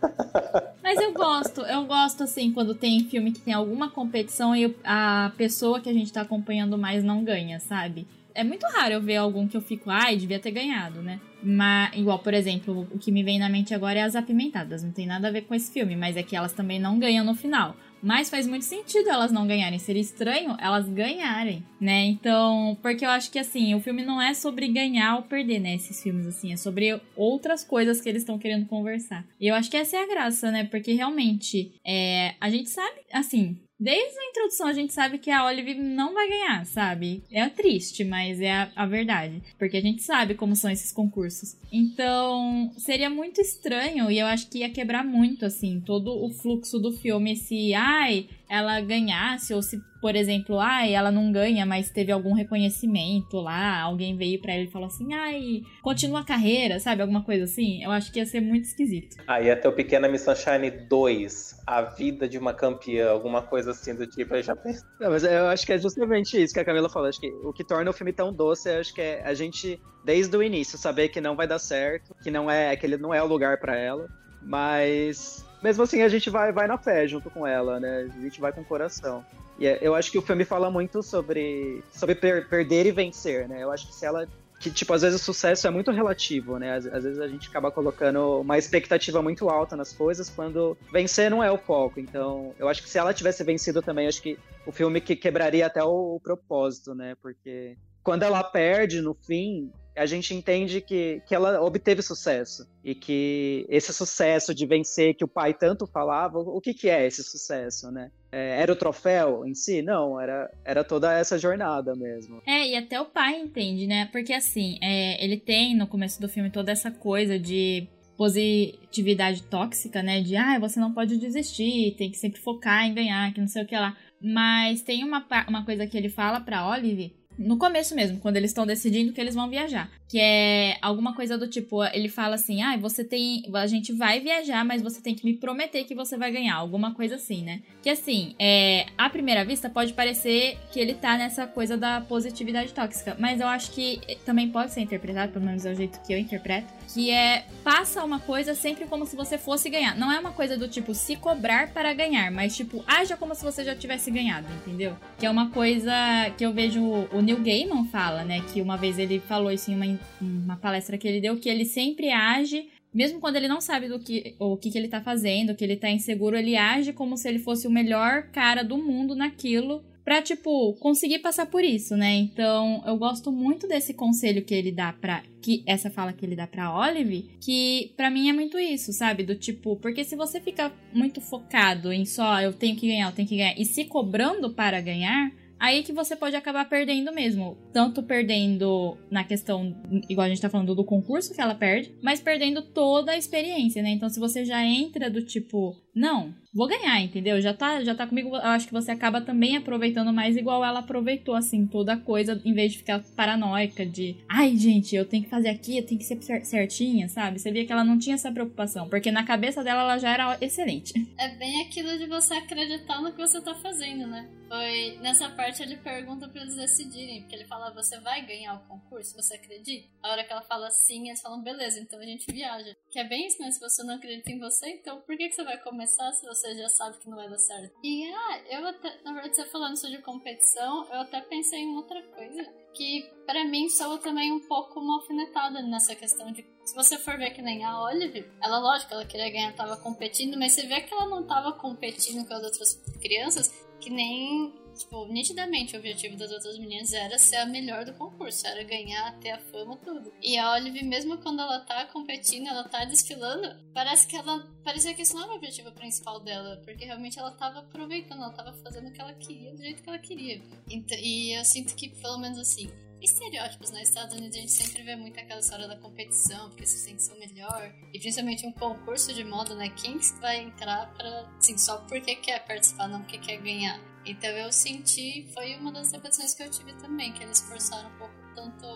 Mas eu gosto, eu gosto assim quando tem filme que tem alguma competição e a pessoa que a gente tá acompanhando mais não ganha, sabe? É muito raro eu ver algum que eu fico, ai, devia ter ganhado, né? Mas, igual, por exemplo, o que me vem na mente agora é as apimentadas. Não tem nada a ver com esse filme, mas é que elas também não ganham no final. Mas faz muito sentido elas não ganharem. Seria estranho elas ganharem, né? Então, porque eu acho que assim, o filme não é sobre ganhar ou perder, né? Esses filmes, assim, é sobre outras coisas que eles estão querendo conversar. E eu acho que essa é a graça, né? Porque realmente, é, a gente sabe, assim, Desde a introdução a gente sabe que a Olive não vai ganhar, sabe? É triste, mas é a, a, verdade. Porque a gente sabe como são esses concursos. Então, seria muito estranho e eu acho que ia quebrar muito, assim, todo o fluxo do filme se, ai, ela ganhasse, ou se, por exemplo, ai, ela não ganha, mas teve algum reconhecimento lá, alguém veio para ele e falou assim, ai, continua a carreira, sabe? Alguma coisa assim. Eu acho que ia ser muito esquisito. Aí ah, até o Pequena Miss Sunshine 2, a vida de uma campeã, alguma coisa assim do tipo, eu já pensei. Não, mas eu acho que é justamente isso que a Camila falou. Acho que o que torna o filme tão doce, acho que é a gente, desde o início, saber que não vai dar certo, que não é, que ele não é o lugar para ela. Mas mesmo assim a gente vai, vai na fé junto com ela, né? A gente vai com o coração. E é, eu acho que o filme fala muito sobre, sobre per perder e vencer, né? Eu acho que se ela. Que, tipo, às vezes o sucesso é muito relativo, né? Às, às, vezes a gente acaba colocando uma expectativa muito alta nas coisas quando vencer não é o foco. Então, eu acho que se ela tivesse vencido também, acho que o filme que quebraria até o, o propósito, né? Porque quando ela perde no fim, a gente entende que, que ela obteve sucesso. E que esse sucesso de vencer que o pai tanto falava, o que, que é esse sucesso, né? É, era o troféu em si? Não, era, era toda essa jornada mesmo. É, e até o pai entende, né? Porque assim, é, ele tem no começo do filme toda essa coisa de positividade tóxica, né? De, ah, você não pode desistir, tem que sempre focar em ganhar, que não sei o que lá. Mas tem uma, uma coisa que ele fala pra Olive no começo mesmo, quando eles estão decidindo que eles vão viajar. Que é alguma coisa do tipo, ele fala assim: ah, você tem. A gente vai viajar, mas você tem que me prometer que você vai ganhar. Alguma coisa assim, né? Que assim, é, à primeira vista pode parecer que ele tá nessa coisa da positividade tóxica. Mas eu acho que também pode ser interpretado, pelo menos é o jeito que eu interpreto. Que é passa uma coisa sempre como se você fosse ganhar. Não é uma coisa do tipo se cobrar para ganhar, mas tipo, haja como se você já tivesse ganhado, entendeu? Que é uma coisa que eu vejo o Neil Gaiman fala, né? Que uma vez ele falou isso em uma, uma palestra que ele deu, que ele sempre age mesmo quando ele não sabe do que o que, que ele tá fazendo, que ele tá inseguro, ele age como se ele fosse o melhor cara do mundo naquilo pra, tipo, conseguir passar por isso, né? Então, eu gosto muito desse conselho que ele dá pra. Que, essa fala que ele dá pra Olive, que para mim é muito isso, sabe? Do tipo, porque se você fica muito focado em só eu tenho que ganhar, eu tenho que ganhar, e se cobrando para ganhar, aí que você pode acabar perdendo mesmo. Tanto perdendo na questão, igual a gente tá falando do concurso que ela perde, mas perdendo toda a experiência, né? Então, se você já entra do tipo, não, vou ganhar, entendeu? Já tá, já tá comigo, eu acho que você acaba também aproveitando mais igual ela aproveitou, assim, toda a coisa, em vez de ficar paranoica de, ai, gente, eu tenho que fazer aqui, eu tenho que ser certinha, sabe? Você via que ela não tinha essa preocupação, porque na cabeça dela ela já era excelente. <laughs> É bem aquilo de você acreditar no que você tá fazendo, né? Foi nessa parte ele pergunta para eles decidirem, porque ele fala, você vai ganhar o concurso, você acredita? A hora que ela fala sim, eles falam, beleza, então a gente viaja. Que é bem isso, né? Se você não acredita em você, então por que, que você vai começar se você você já sabe que não vai dar certo. E, ah, eu até, na verdade, você falando sobre competição, eu até pensei em outra coisa, que para mim soa também um pouco uma alfinetada nessa questão de se você for ver que nem a Olive, ela, lógico, ela queria ganhar, tava competindo, mas você vê que ela não tava competindo com as outras crianças, que nem Tipo, nitidamente o objetivo das outras meninas era ser a melhor do concurso, era ganhar, ter a fama, tudo. E a Olive, mesmo quando ela tá competindo, ela tá desfilando, parece que ela. Parecia que isso não era o objetivo principal dela, porque realmente ela tava aproveitando, ela tava fazendo o que ela queria, do jeito que ela queria. E eu sinto que, pelo menos assim, estereótipos, né? Estados Unidos a gente sempre vê muito aquela história da competição, porque se sente o melhor. E principalmente um concurso de moda, né? Quem que vai entrar pra, assim, só porque quer participar, não porque quer ganhar. Então eu senti, foi uma das impressões que eu tive também, que eles forçaram um pouco tanto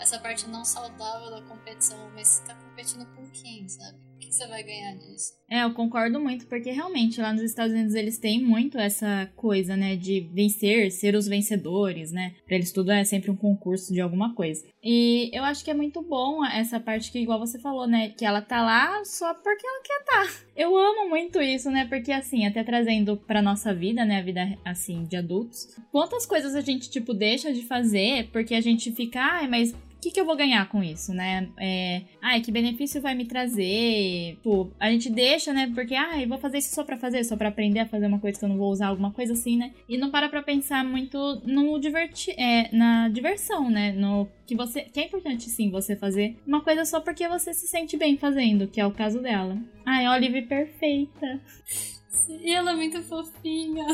essa parte não saudável da competição, mas você tá competindo com quem, sabe? Que você vai ganhar disso? É, eu concordo muito, porque realmente lá nos Estados Unidos eles têm muito essa coisa, né, de vencer, ser os vencedores, né? Pra eles tudo é sempre um concurso de alguma coisa. E eu acho que é muito bom essa parte que, igual você falou, né, que ela tá lá só porque ela quer tá. Eu amo muito isso, né, porque assim, até trazendo pra nossa vida, né, a vida, assim, de adultos, quantas coisas a gente, tipo, deixa de fazer porque a gente fica, ai, mas que, que eu vou ganhar com isso, né? É, ai, que benefício vai me trazer? Pô, a gente deixa, né? Porque, ai, vou fazer isso só pra fazer, só pra aprender a fazer uma coisa que eu não vou usar, alguma coisa assim, né? E não para pra pensar muito no divertir, é, na diversão, né? No que você, que é importante sim você fazer uma coisa só porque você se sente bem fazendo, que é o caso dela. Ai, Olive perfeita. E ela é muito fofinha.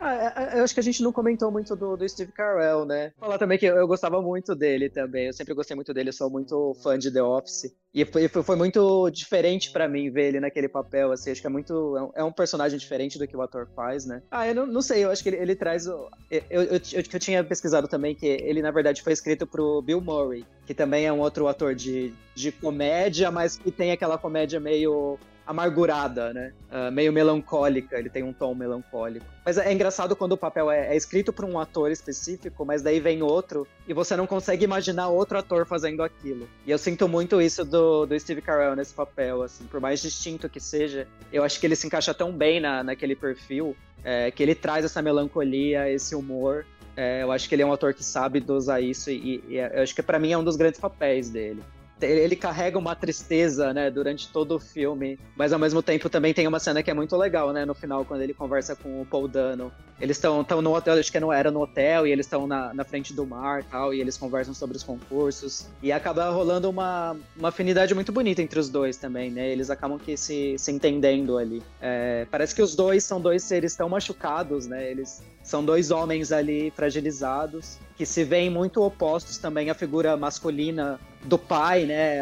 Ah, é, é, eu acho que a gente não comentou muito do, do Steve Carell, né? Falar também que eu, gostava muito dele também. Eu sempre gostei muito dele, eu sou muito fã de The Office. E foi, foi muito diferente para mim ver ele naquele papel, assim. Acho que é muito. É um, personagem diferente do que o ator faz, né? Ah, eu não, não sei, eu acho que ele, ele traz. Eu, eu, eu, eu, tinha pesquisado também que ele, na verdade, foi escrito pro Bill Murray, que também é um outro ator de, de comédia, mas que tem aquela comédia meio amargurada, né? Uh, meio melancólica, ele tem um tom melancólico. Mas é, engraçado quando o papel é, é escrito por um ator específico, mas daí vem outro e você não consegue imaginar outro ator fazendo aquilo. E eu sinto muito isso do, do Steve Carell nesse papel, assim, por mais distinto que seja, eu acho que ele se encaixa tão bem na, naquele perfil é, que ele traz essa melancolia, esse humor. É, eu acho que ele é um ator que sabe dosar isso e, e eu acho que para mim é um dos grandes papéis dele ele carrega uma tristeza, né, durante todo o filme, mas ao mesmo tempo também tem uma cena que é muito legal, né, no final, quando ele conversa com o Paul Dano. Eles estão no hotel, acho que não era no hotel, e eles estão na, na frente do mar tal, e eles conversam sobre os concursos. E acaba rolando uma, uma afinidade muito bonita entre os dois também, né, eles acabam que se, se entendendo ali. É, parece que os dois são dois seres tão machucados, né, eles são dois homens ali fragilizados, que se veem muito opostos também à figura masculina do pai, né?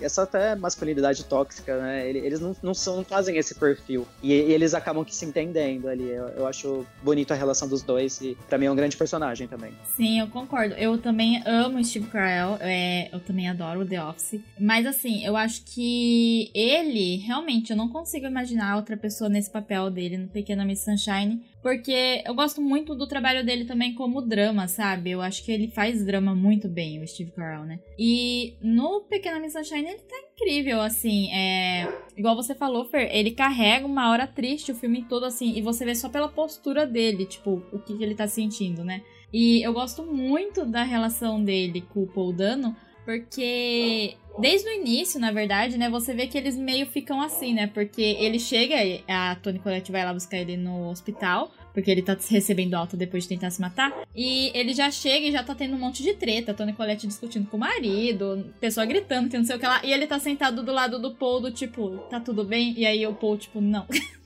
Essa até masculinidade tóxica, né? Eles não, não, são, não fazem esse perfil. E, eles acabam que se entendendo ali. Eu, eu, acho bonito a relação dos dois e pra mim é um grande personagem também. Sim, eu concordo. Eu também amo Steve Carell. É, eu também adoro The Office. Mas assim, eu acho que ele, realmente, eu não consigo imaginar outra pessoa nesse papel dele no Pequena Miss Sunshine. Porque eu gosto muito do trabalho dele também como drama, sabe? Eu acho que ele faz drama muito bem, o Steve Carell, né? E no Pequena Miss Sunshine ele tá incrível, assim. É... Igual você falou, Fer, ele carrega uma hora triste o filme todo, assim, e você vê só pela postura dele, tipo, o que, que ele tá sentindo, né? E eu gosto muito da relação dele com o Paul Dano, porque desde o início, na verdade, né, você vê que eles meio ficam assim, né? Porque ele chega, a Tony Colette vai lá buscar ele no hospital, porque ele tá recebendo alta depois de tentar se matar. E ele já chega e já tá tendo um monte de treta. Tony Colette discutindo com o marido, pessoa gritando, que não sei o que lá. E ele tá sentado do lado do Paul, do tipo, tá tudo bem? E aí o Paul, tipo, não. <laughs>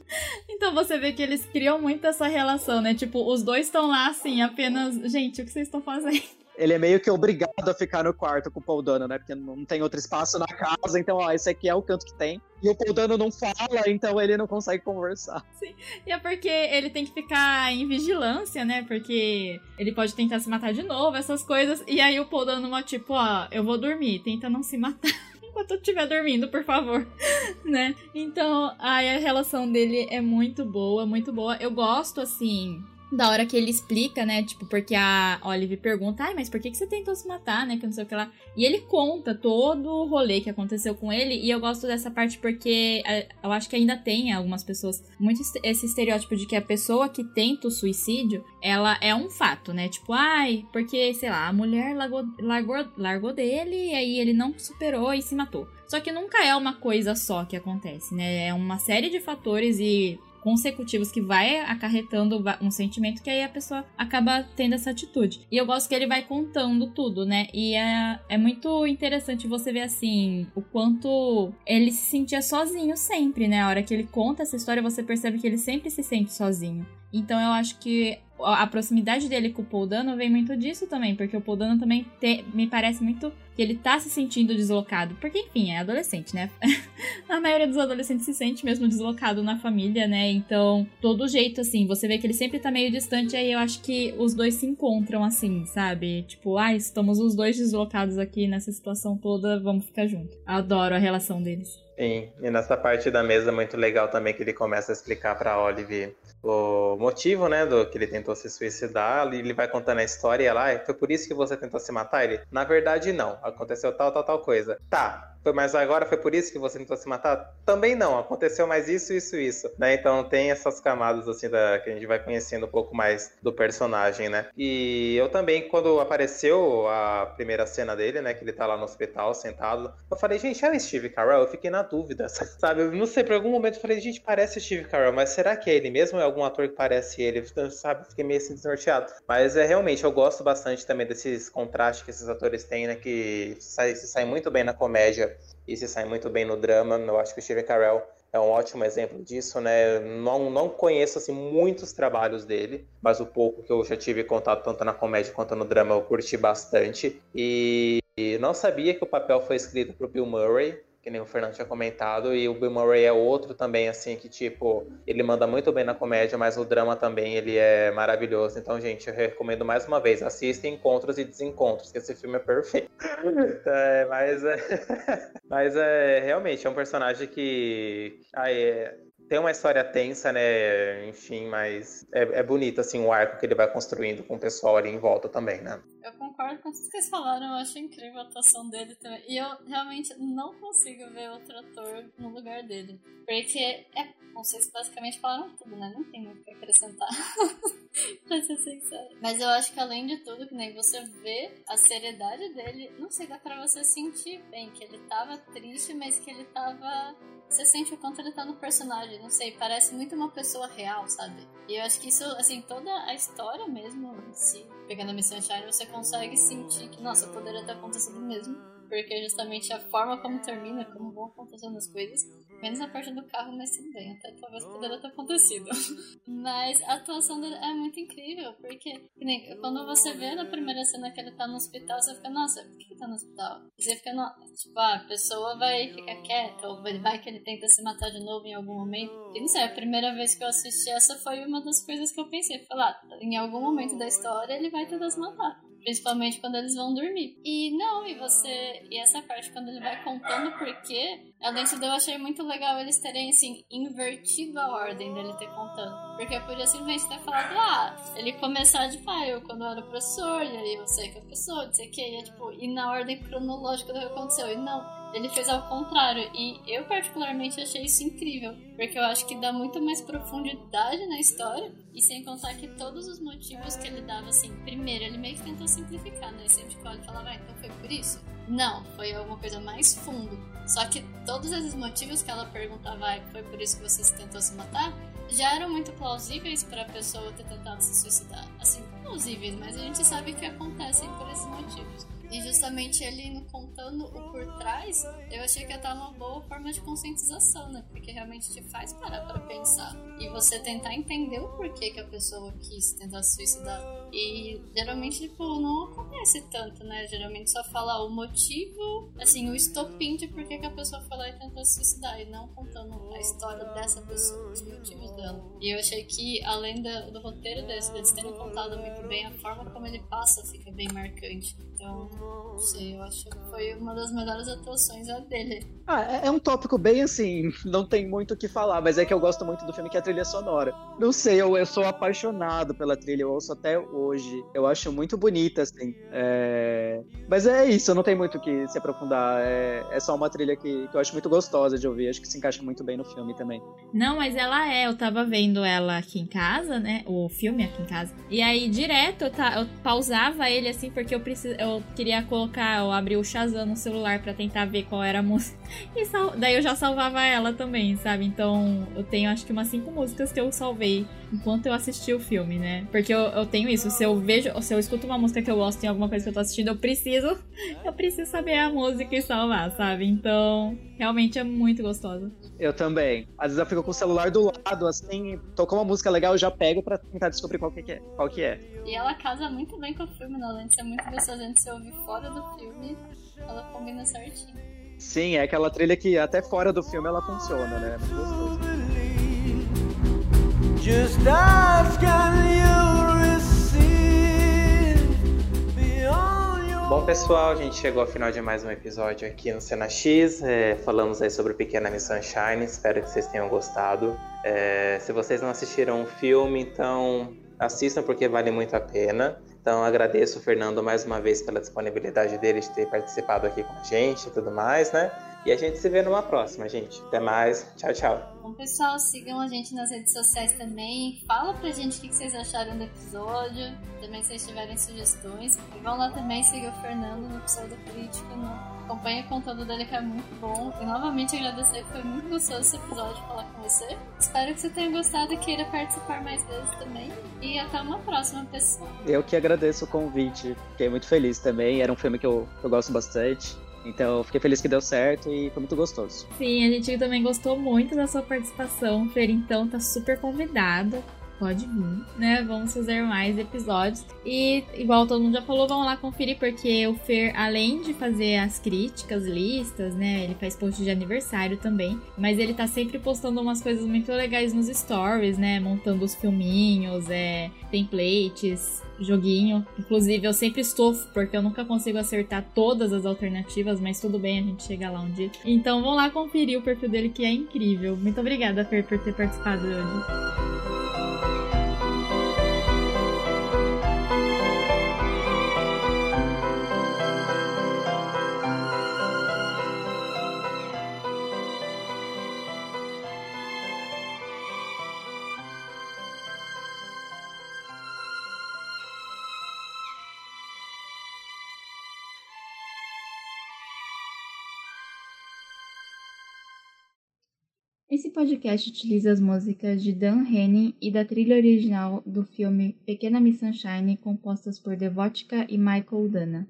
Então você vê que eles criam muito essa relação, né? Tipo, os dois estão lá assim, apenas. Gente, o que vocês estão fazendo? Ele é meio que obrigado a ficar no quarto com o Paul Dano, né? Porque não tem outro espaço na casa, então, ó, esse aqui é o canto que tem. E o Paul Dano não fala, então ele não consegue conversar. Sim, e é porque ele tem que ficar em vigilância, né? Porque ele pode tentar se matar de novo, essas coisas. E aí o Paul Dano, tipo, ó, eu vou dormir, tenta não se matar. <laughs> enquanto eu estiver dormindo, por favor, <laughs> né? Então, aí a relação dele é muito boa, muito boa. Eu gosto, assim, da hora que ele explica, né? Tipo, porque a Olive pergunta, ai, mas por que, que você tentou se matar, né? Que não sei o que lá. E ele conta todo o rolê que aconteceu com ele. E eu gosto dessa parte porque é, eu acho que ainda tem algumas pessoas muito esse estereótipo de que a pessoa que tenta o suicídio, ela é um fato, né? Tipo, ai, porque, sei lá, a mulher largou, largou, largou dele e aí ele não superou e se matou. Só que nunca é uma coisa só que acontece, né? É uma série de fatores e consecutivos que vai acarretando um sentimento que aí a pessoa acaba tendo essa atitude. E eu gosto que ele vai contando tudo, né? E é, é muito interessante você ver assim o quanto ele se sentia sozinho sempre, né? A hora que ele conta essa história, você percebe que ele sempre se sente sozinho. Então eu acho que a proximidade dele com o Paul Dano vem muito disso também, porque o Paul Dano também te, me parece muito que ele tá se sentindo deslocado. Porque, enfim, é adolescente, né? <laughs> a maioria dos adolescentes se sente mesmo deslocado na família, né? Então, todo jeito, assim, você vê que ele sempre tá meio distante, aí eu acho que os dois se encontram, assim, sabe? Tipo, ah, estamos os dois deslocados aqui nessa situação toda, vamos ficar juntos. Adoro a relação deles. Sim, e nessa parte da mesa é muito legal também que ele começa a explicar pra Olive o motivo, né, do que ele tentou se suicidar, ele vai contando a história lá, foi por isso que você tentou se matar? Ele, na verdade, não, aconteceu tal, tal, tal coisa. Tá, foi, mas agora foi por isso que você tentou se matar? Também não, aconteceu mais isso, isso, isso, né? Então tem essas camadas, assim, da, que a gente vai conhecendo um pouco mais do personagem, né? E eu também, quando apareceu a primeira cena dele, né, que ele tá lá no hospital, sentado, eu falei, gente, é o Steve Carell? Eu fiquei na dúvida, <laughs> sabe? Eu não sei, por algum momento eu falei, gente, parece o Steve Carell, mas será que é ele mesmo é algum ator que parece ele? Sabe? Fiquei meio assim desnorteado. Mas é realmente, eu gosto bastante também desses contrastes que esses atores têm, né, que saem sai muito bem na comédia e se sai muito bem no drama. Eu acho que o Steven Carell é um ótimo exemplo disso, né? Não, não conheço assim muitos trabalhos dele, mas o pouco que eu já tive contato tanto na comédia quanto no drama eu curti bastante. E não sabia que o papel foi escrito para o Bill Murray, que nem o Fernando tinha comentado, e o Bill Murray é outro também, assim, que, tipo, ele manda muito bem na comédia, mas o drama também, ele é maravilhoso. Então, gente, eu recomendo mais uma vez, assista Encontros e Desencontros, que esse filme é perfeito. <laughs> é, mas, é, <laughs> mas é, realmente, é um personagem que... Ah, é, tem uma história tensa, né? Enfim, mas é, é bonito, assim, o arco que ele vai construindo com o pessoal ali em volta também, né? Eu concordo com tudo que vocês falaram, eu acho incrível a atuação dele também. E eu realmente não consigo ver outro ator no lugar dele. Porque é. Vocês basicamente falaram tudo, né? Não tem muito o que acrescentar. <laughs> pra ser sincero. Mas eu acho que além de tudo, que nem você vê a seriedade dele, não sei, dá pra você sentir bem que ele tava triste, mas que ele tava você sente o quanto ele tá no personagem, não sei, parece muito uma pessoa real, sabe? E eu acho que isso, assim, toda a história mesmo, se pegando a Miss Shine, você consegue sentir que, nossa, poderia ter acontecido mesmo porque justamente a forma como termina, como vão acontecendo as coisas, menos a parte do carro, mas tudo bem, até talvez poderia ter acontecido. <laughs> mas a atuação dele é muito incrível, porque quando você vê na primeira cena que ele tá no hospital, você fica, nossa, por que ele tá no hospital? Você fica, tipo, ah, a pessoa vai ficar quieta, ou vai que ele tenta se matar de novo em algum momento. E não sei, a primeira vez que eu assisti essa foi uma das coisas que eu pensei, falar, ah, em algum momento da história ele vai tentar se matar. Principalmente quando eles vão dormir. E não, e você. E essa parte, quando ele vai contando o porquê, além disso, eu achei muito legal eles terem, assim, invertido a ordem dele ter contando. Porque eu podia simplesmente ter falado, ah, ele começar de pai, eu quando eu era professor, e aí eu sei que é professor, não sei o que, e é tipo, e na ordem cronológica do que aconteceu. E não, ele fez ao contrário. E eu, particularmente, achei isso incrível. Porque eu acho que dá muito mais profundidade na história. E sem contar que todos os motivos que ele dava, assim, primeiro, ele meio que tentou simplificar, né? Sempre que ele falava, ah, então foi por isso? Não, foi alguma coisa mais fundo. Só que todos esses motivos que ela perguntava, ah, foi por isso que você tentou se matar, já eram muito plausíveis para a pessoa ter tentado se suicidar. Assim, plausíveis, mas a gente sabe que acontecem por esses motivos. E justamente ele contando o por trás, eu achei que ia estar uma boa forma de conscientização, né? Porque realmente te faz parar para pensar. E você tentar entender o porquê que a pessoa quis tentar se suicidar. E geralmente, tipo, não acontece tanto, né? Geralmente só fala o motivo, assim, o estopim de por que a pessoa foi lá e tentou se suicidar. E não contando a história dessa pessoa, os motivos dela. E eu achei que, além do, do roteiro desse, deles terem contado muito bem, a forma como ele passa fica bem marcante. Então, não sei, eu acho que foi uma das melhores atuações a dele. Ah, é, é um tópico bem assim, não tem muito o que falar, mas é que eu gosto muito do filme que é a trilha sonora. Não sei, eu, eu sou apaixonado pela trilha, eu ouço até hoje. Eu acho muito bonita, assim. É... Mas é isso, não tem muito o que se aprofundar. É, é só uma trilha que, que eu acho muito gostosa de ouvir, acho que se encaixa muito bem no filme também. Não, mas ela é, eu tava vendo ela aqui em casa, né? O filme aqui em casa. E aí, direto, eu, ta, eu pausava ele assim, porque eu, precis, eu queria colocar, eu abri o Shazam no celular para tentar ver qual era a música. <laughs> E sal, daí eu já salvava ela também, sabe? Então eu tenho acho que umas cinco músicas que eu salvei enquanto eu assisti o filme, né? Porque eu, eu tenho isso, se eu vejo, se eu escuto uma música que eu gosto em alguma coisa que eu tô assistindo, eu preciso, <laughs> eu preciso saber a música e salvar, sabe? Então, realmente é muito gostosa. Eu também. Às vezes eu fico com o celular do lado, assim, tocou uma música legal, eu já pego pra tentar descobrir qual que é. Qual que é. E ela casa muito bem com o filme, né? Além de ser muito gostosa de se ouvir fora do filme, ela combina certinho. Sim, é aquela trilha que até fora do filme ela funciona, né? Muito gostoso. Just ask Bom, pessoal, a gente chegou ao final de mais um episódio aqui no Cena X. É, falamos aí sobre Pequena Miss Sunshine. Espero que vocês tenham gostado. É, se vocês não assistiram o filme, então assistam porque vale muito a pena. Então agradeço o Fernando mais uma vez pela disponibilidade dele de ter participado aqui com a gente e tudo mais, né? E a gente se vê numa próxima, gente. Até mais. Tchau, tchau. Bom, pessoal, sigam a gente nas redes sociais também. Fala pra gente o que vocês acharam do episódio. Também se vocês tiverem sugestões. E vão lá também seguir o Fernando no Pseudo Crítico. No... Acompanhe o conteúdo dele que é muito bom. E novamente agradecer que foi muito gostoso esse episódio falar com você. Espero que você tenha gostado e queira participar mais vezes também. E até uma próxima, pessoal. Eu que agradeço o convite. Fiquei muito feliz também. Era um filme que eu, eu gosto bastante. Então, fiquei feliz que deu certo e foi muito gostoso. Sim, a gente também gostou muito da sua participação, Fer, então tá super convidada pode vir, né? Vamos fazer mais episódios. E, igual todo mundo já falou, vamos lá conferir, porque o Fer, além de fazer as críticas, listas, né? Ele faz post de aniversário também. Mas ele tá sempre postando umas coisas muito legais nos stories, né? Montando os filminhos, é, templates, joguinho. Inclusive, eu sempre estou, porque eu nunca consigo acertar todas as alternativas, mas tudo bem, a gente chega lá um dia. Então, vamos lá conferir o perfil dele, que é incrível. Muito obrigada, Fer, por ter participado hoje. Esse podcast utiliza as músicas de Dan Henning e da trilha original do filme Pequena Miss Sunshine, compostas por Devotica e Michael Dana.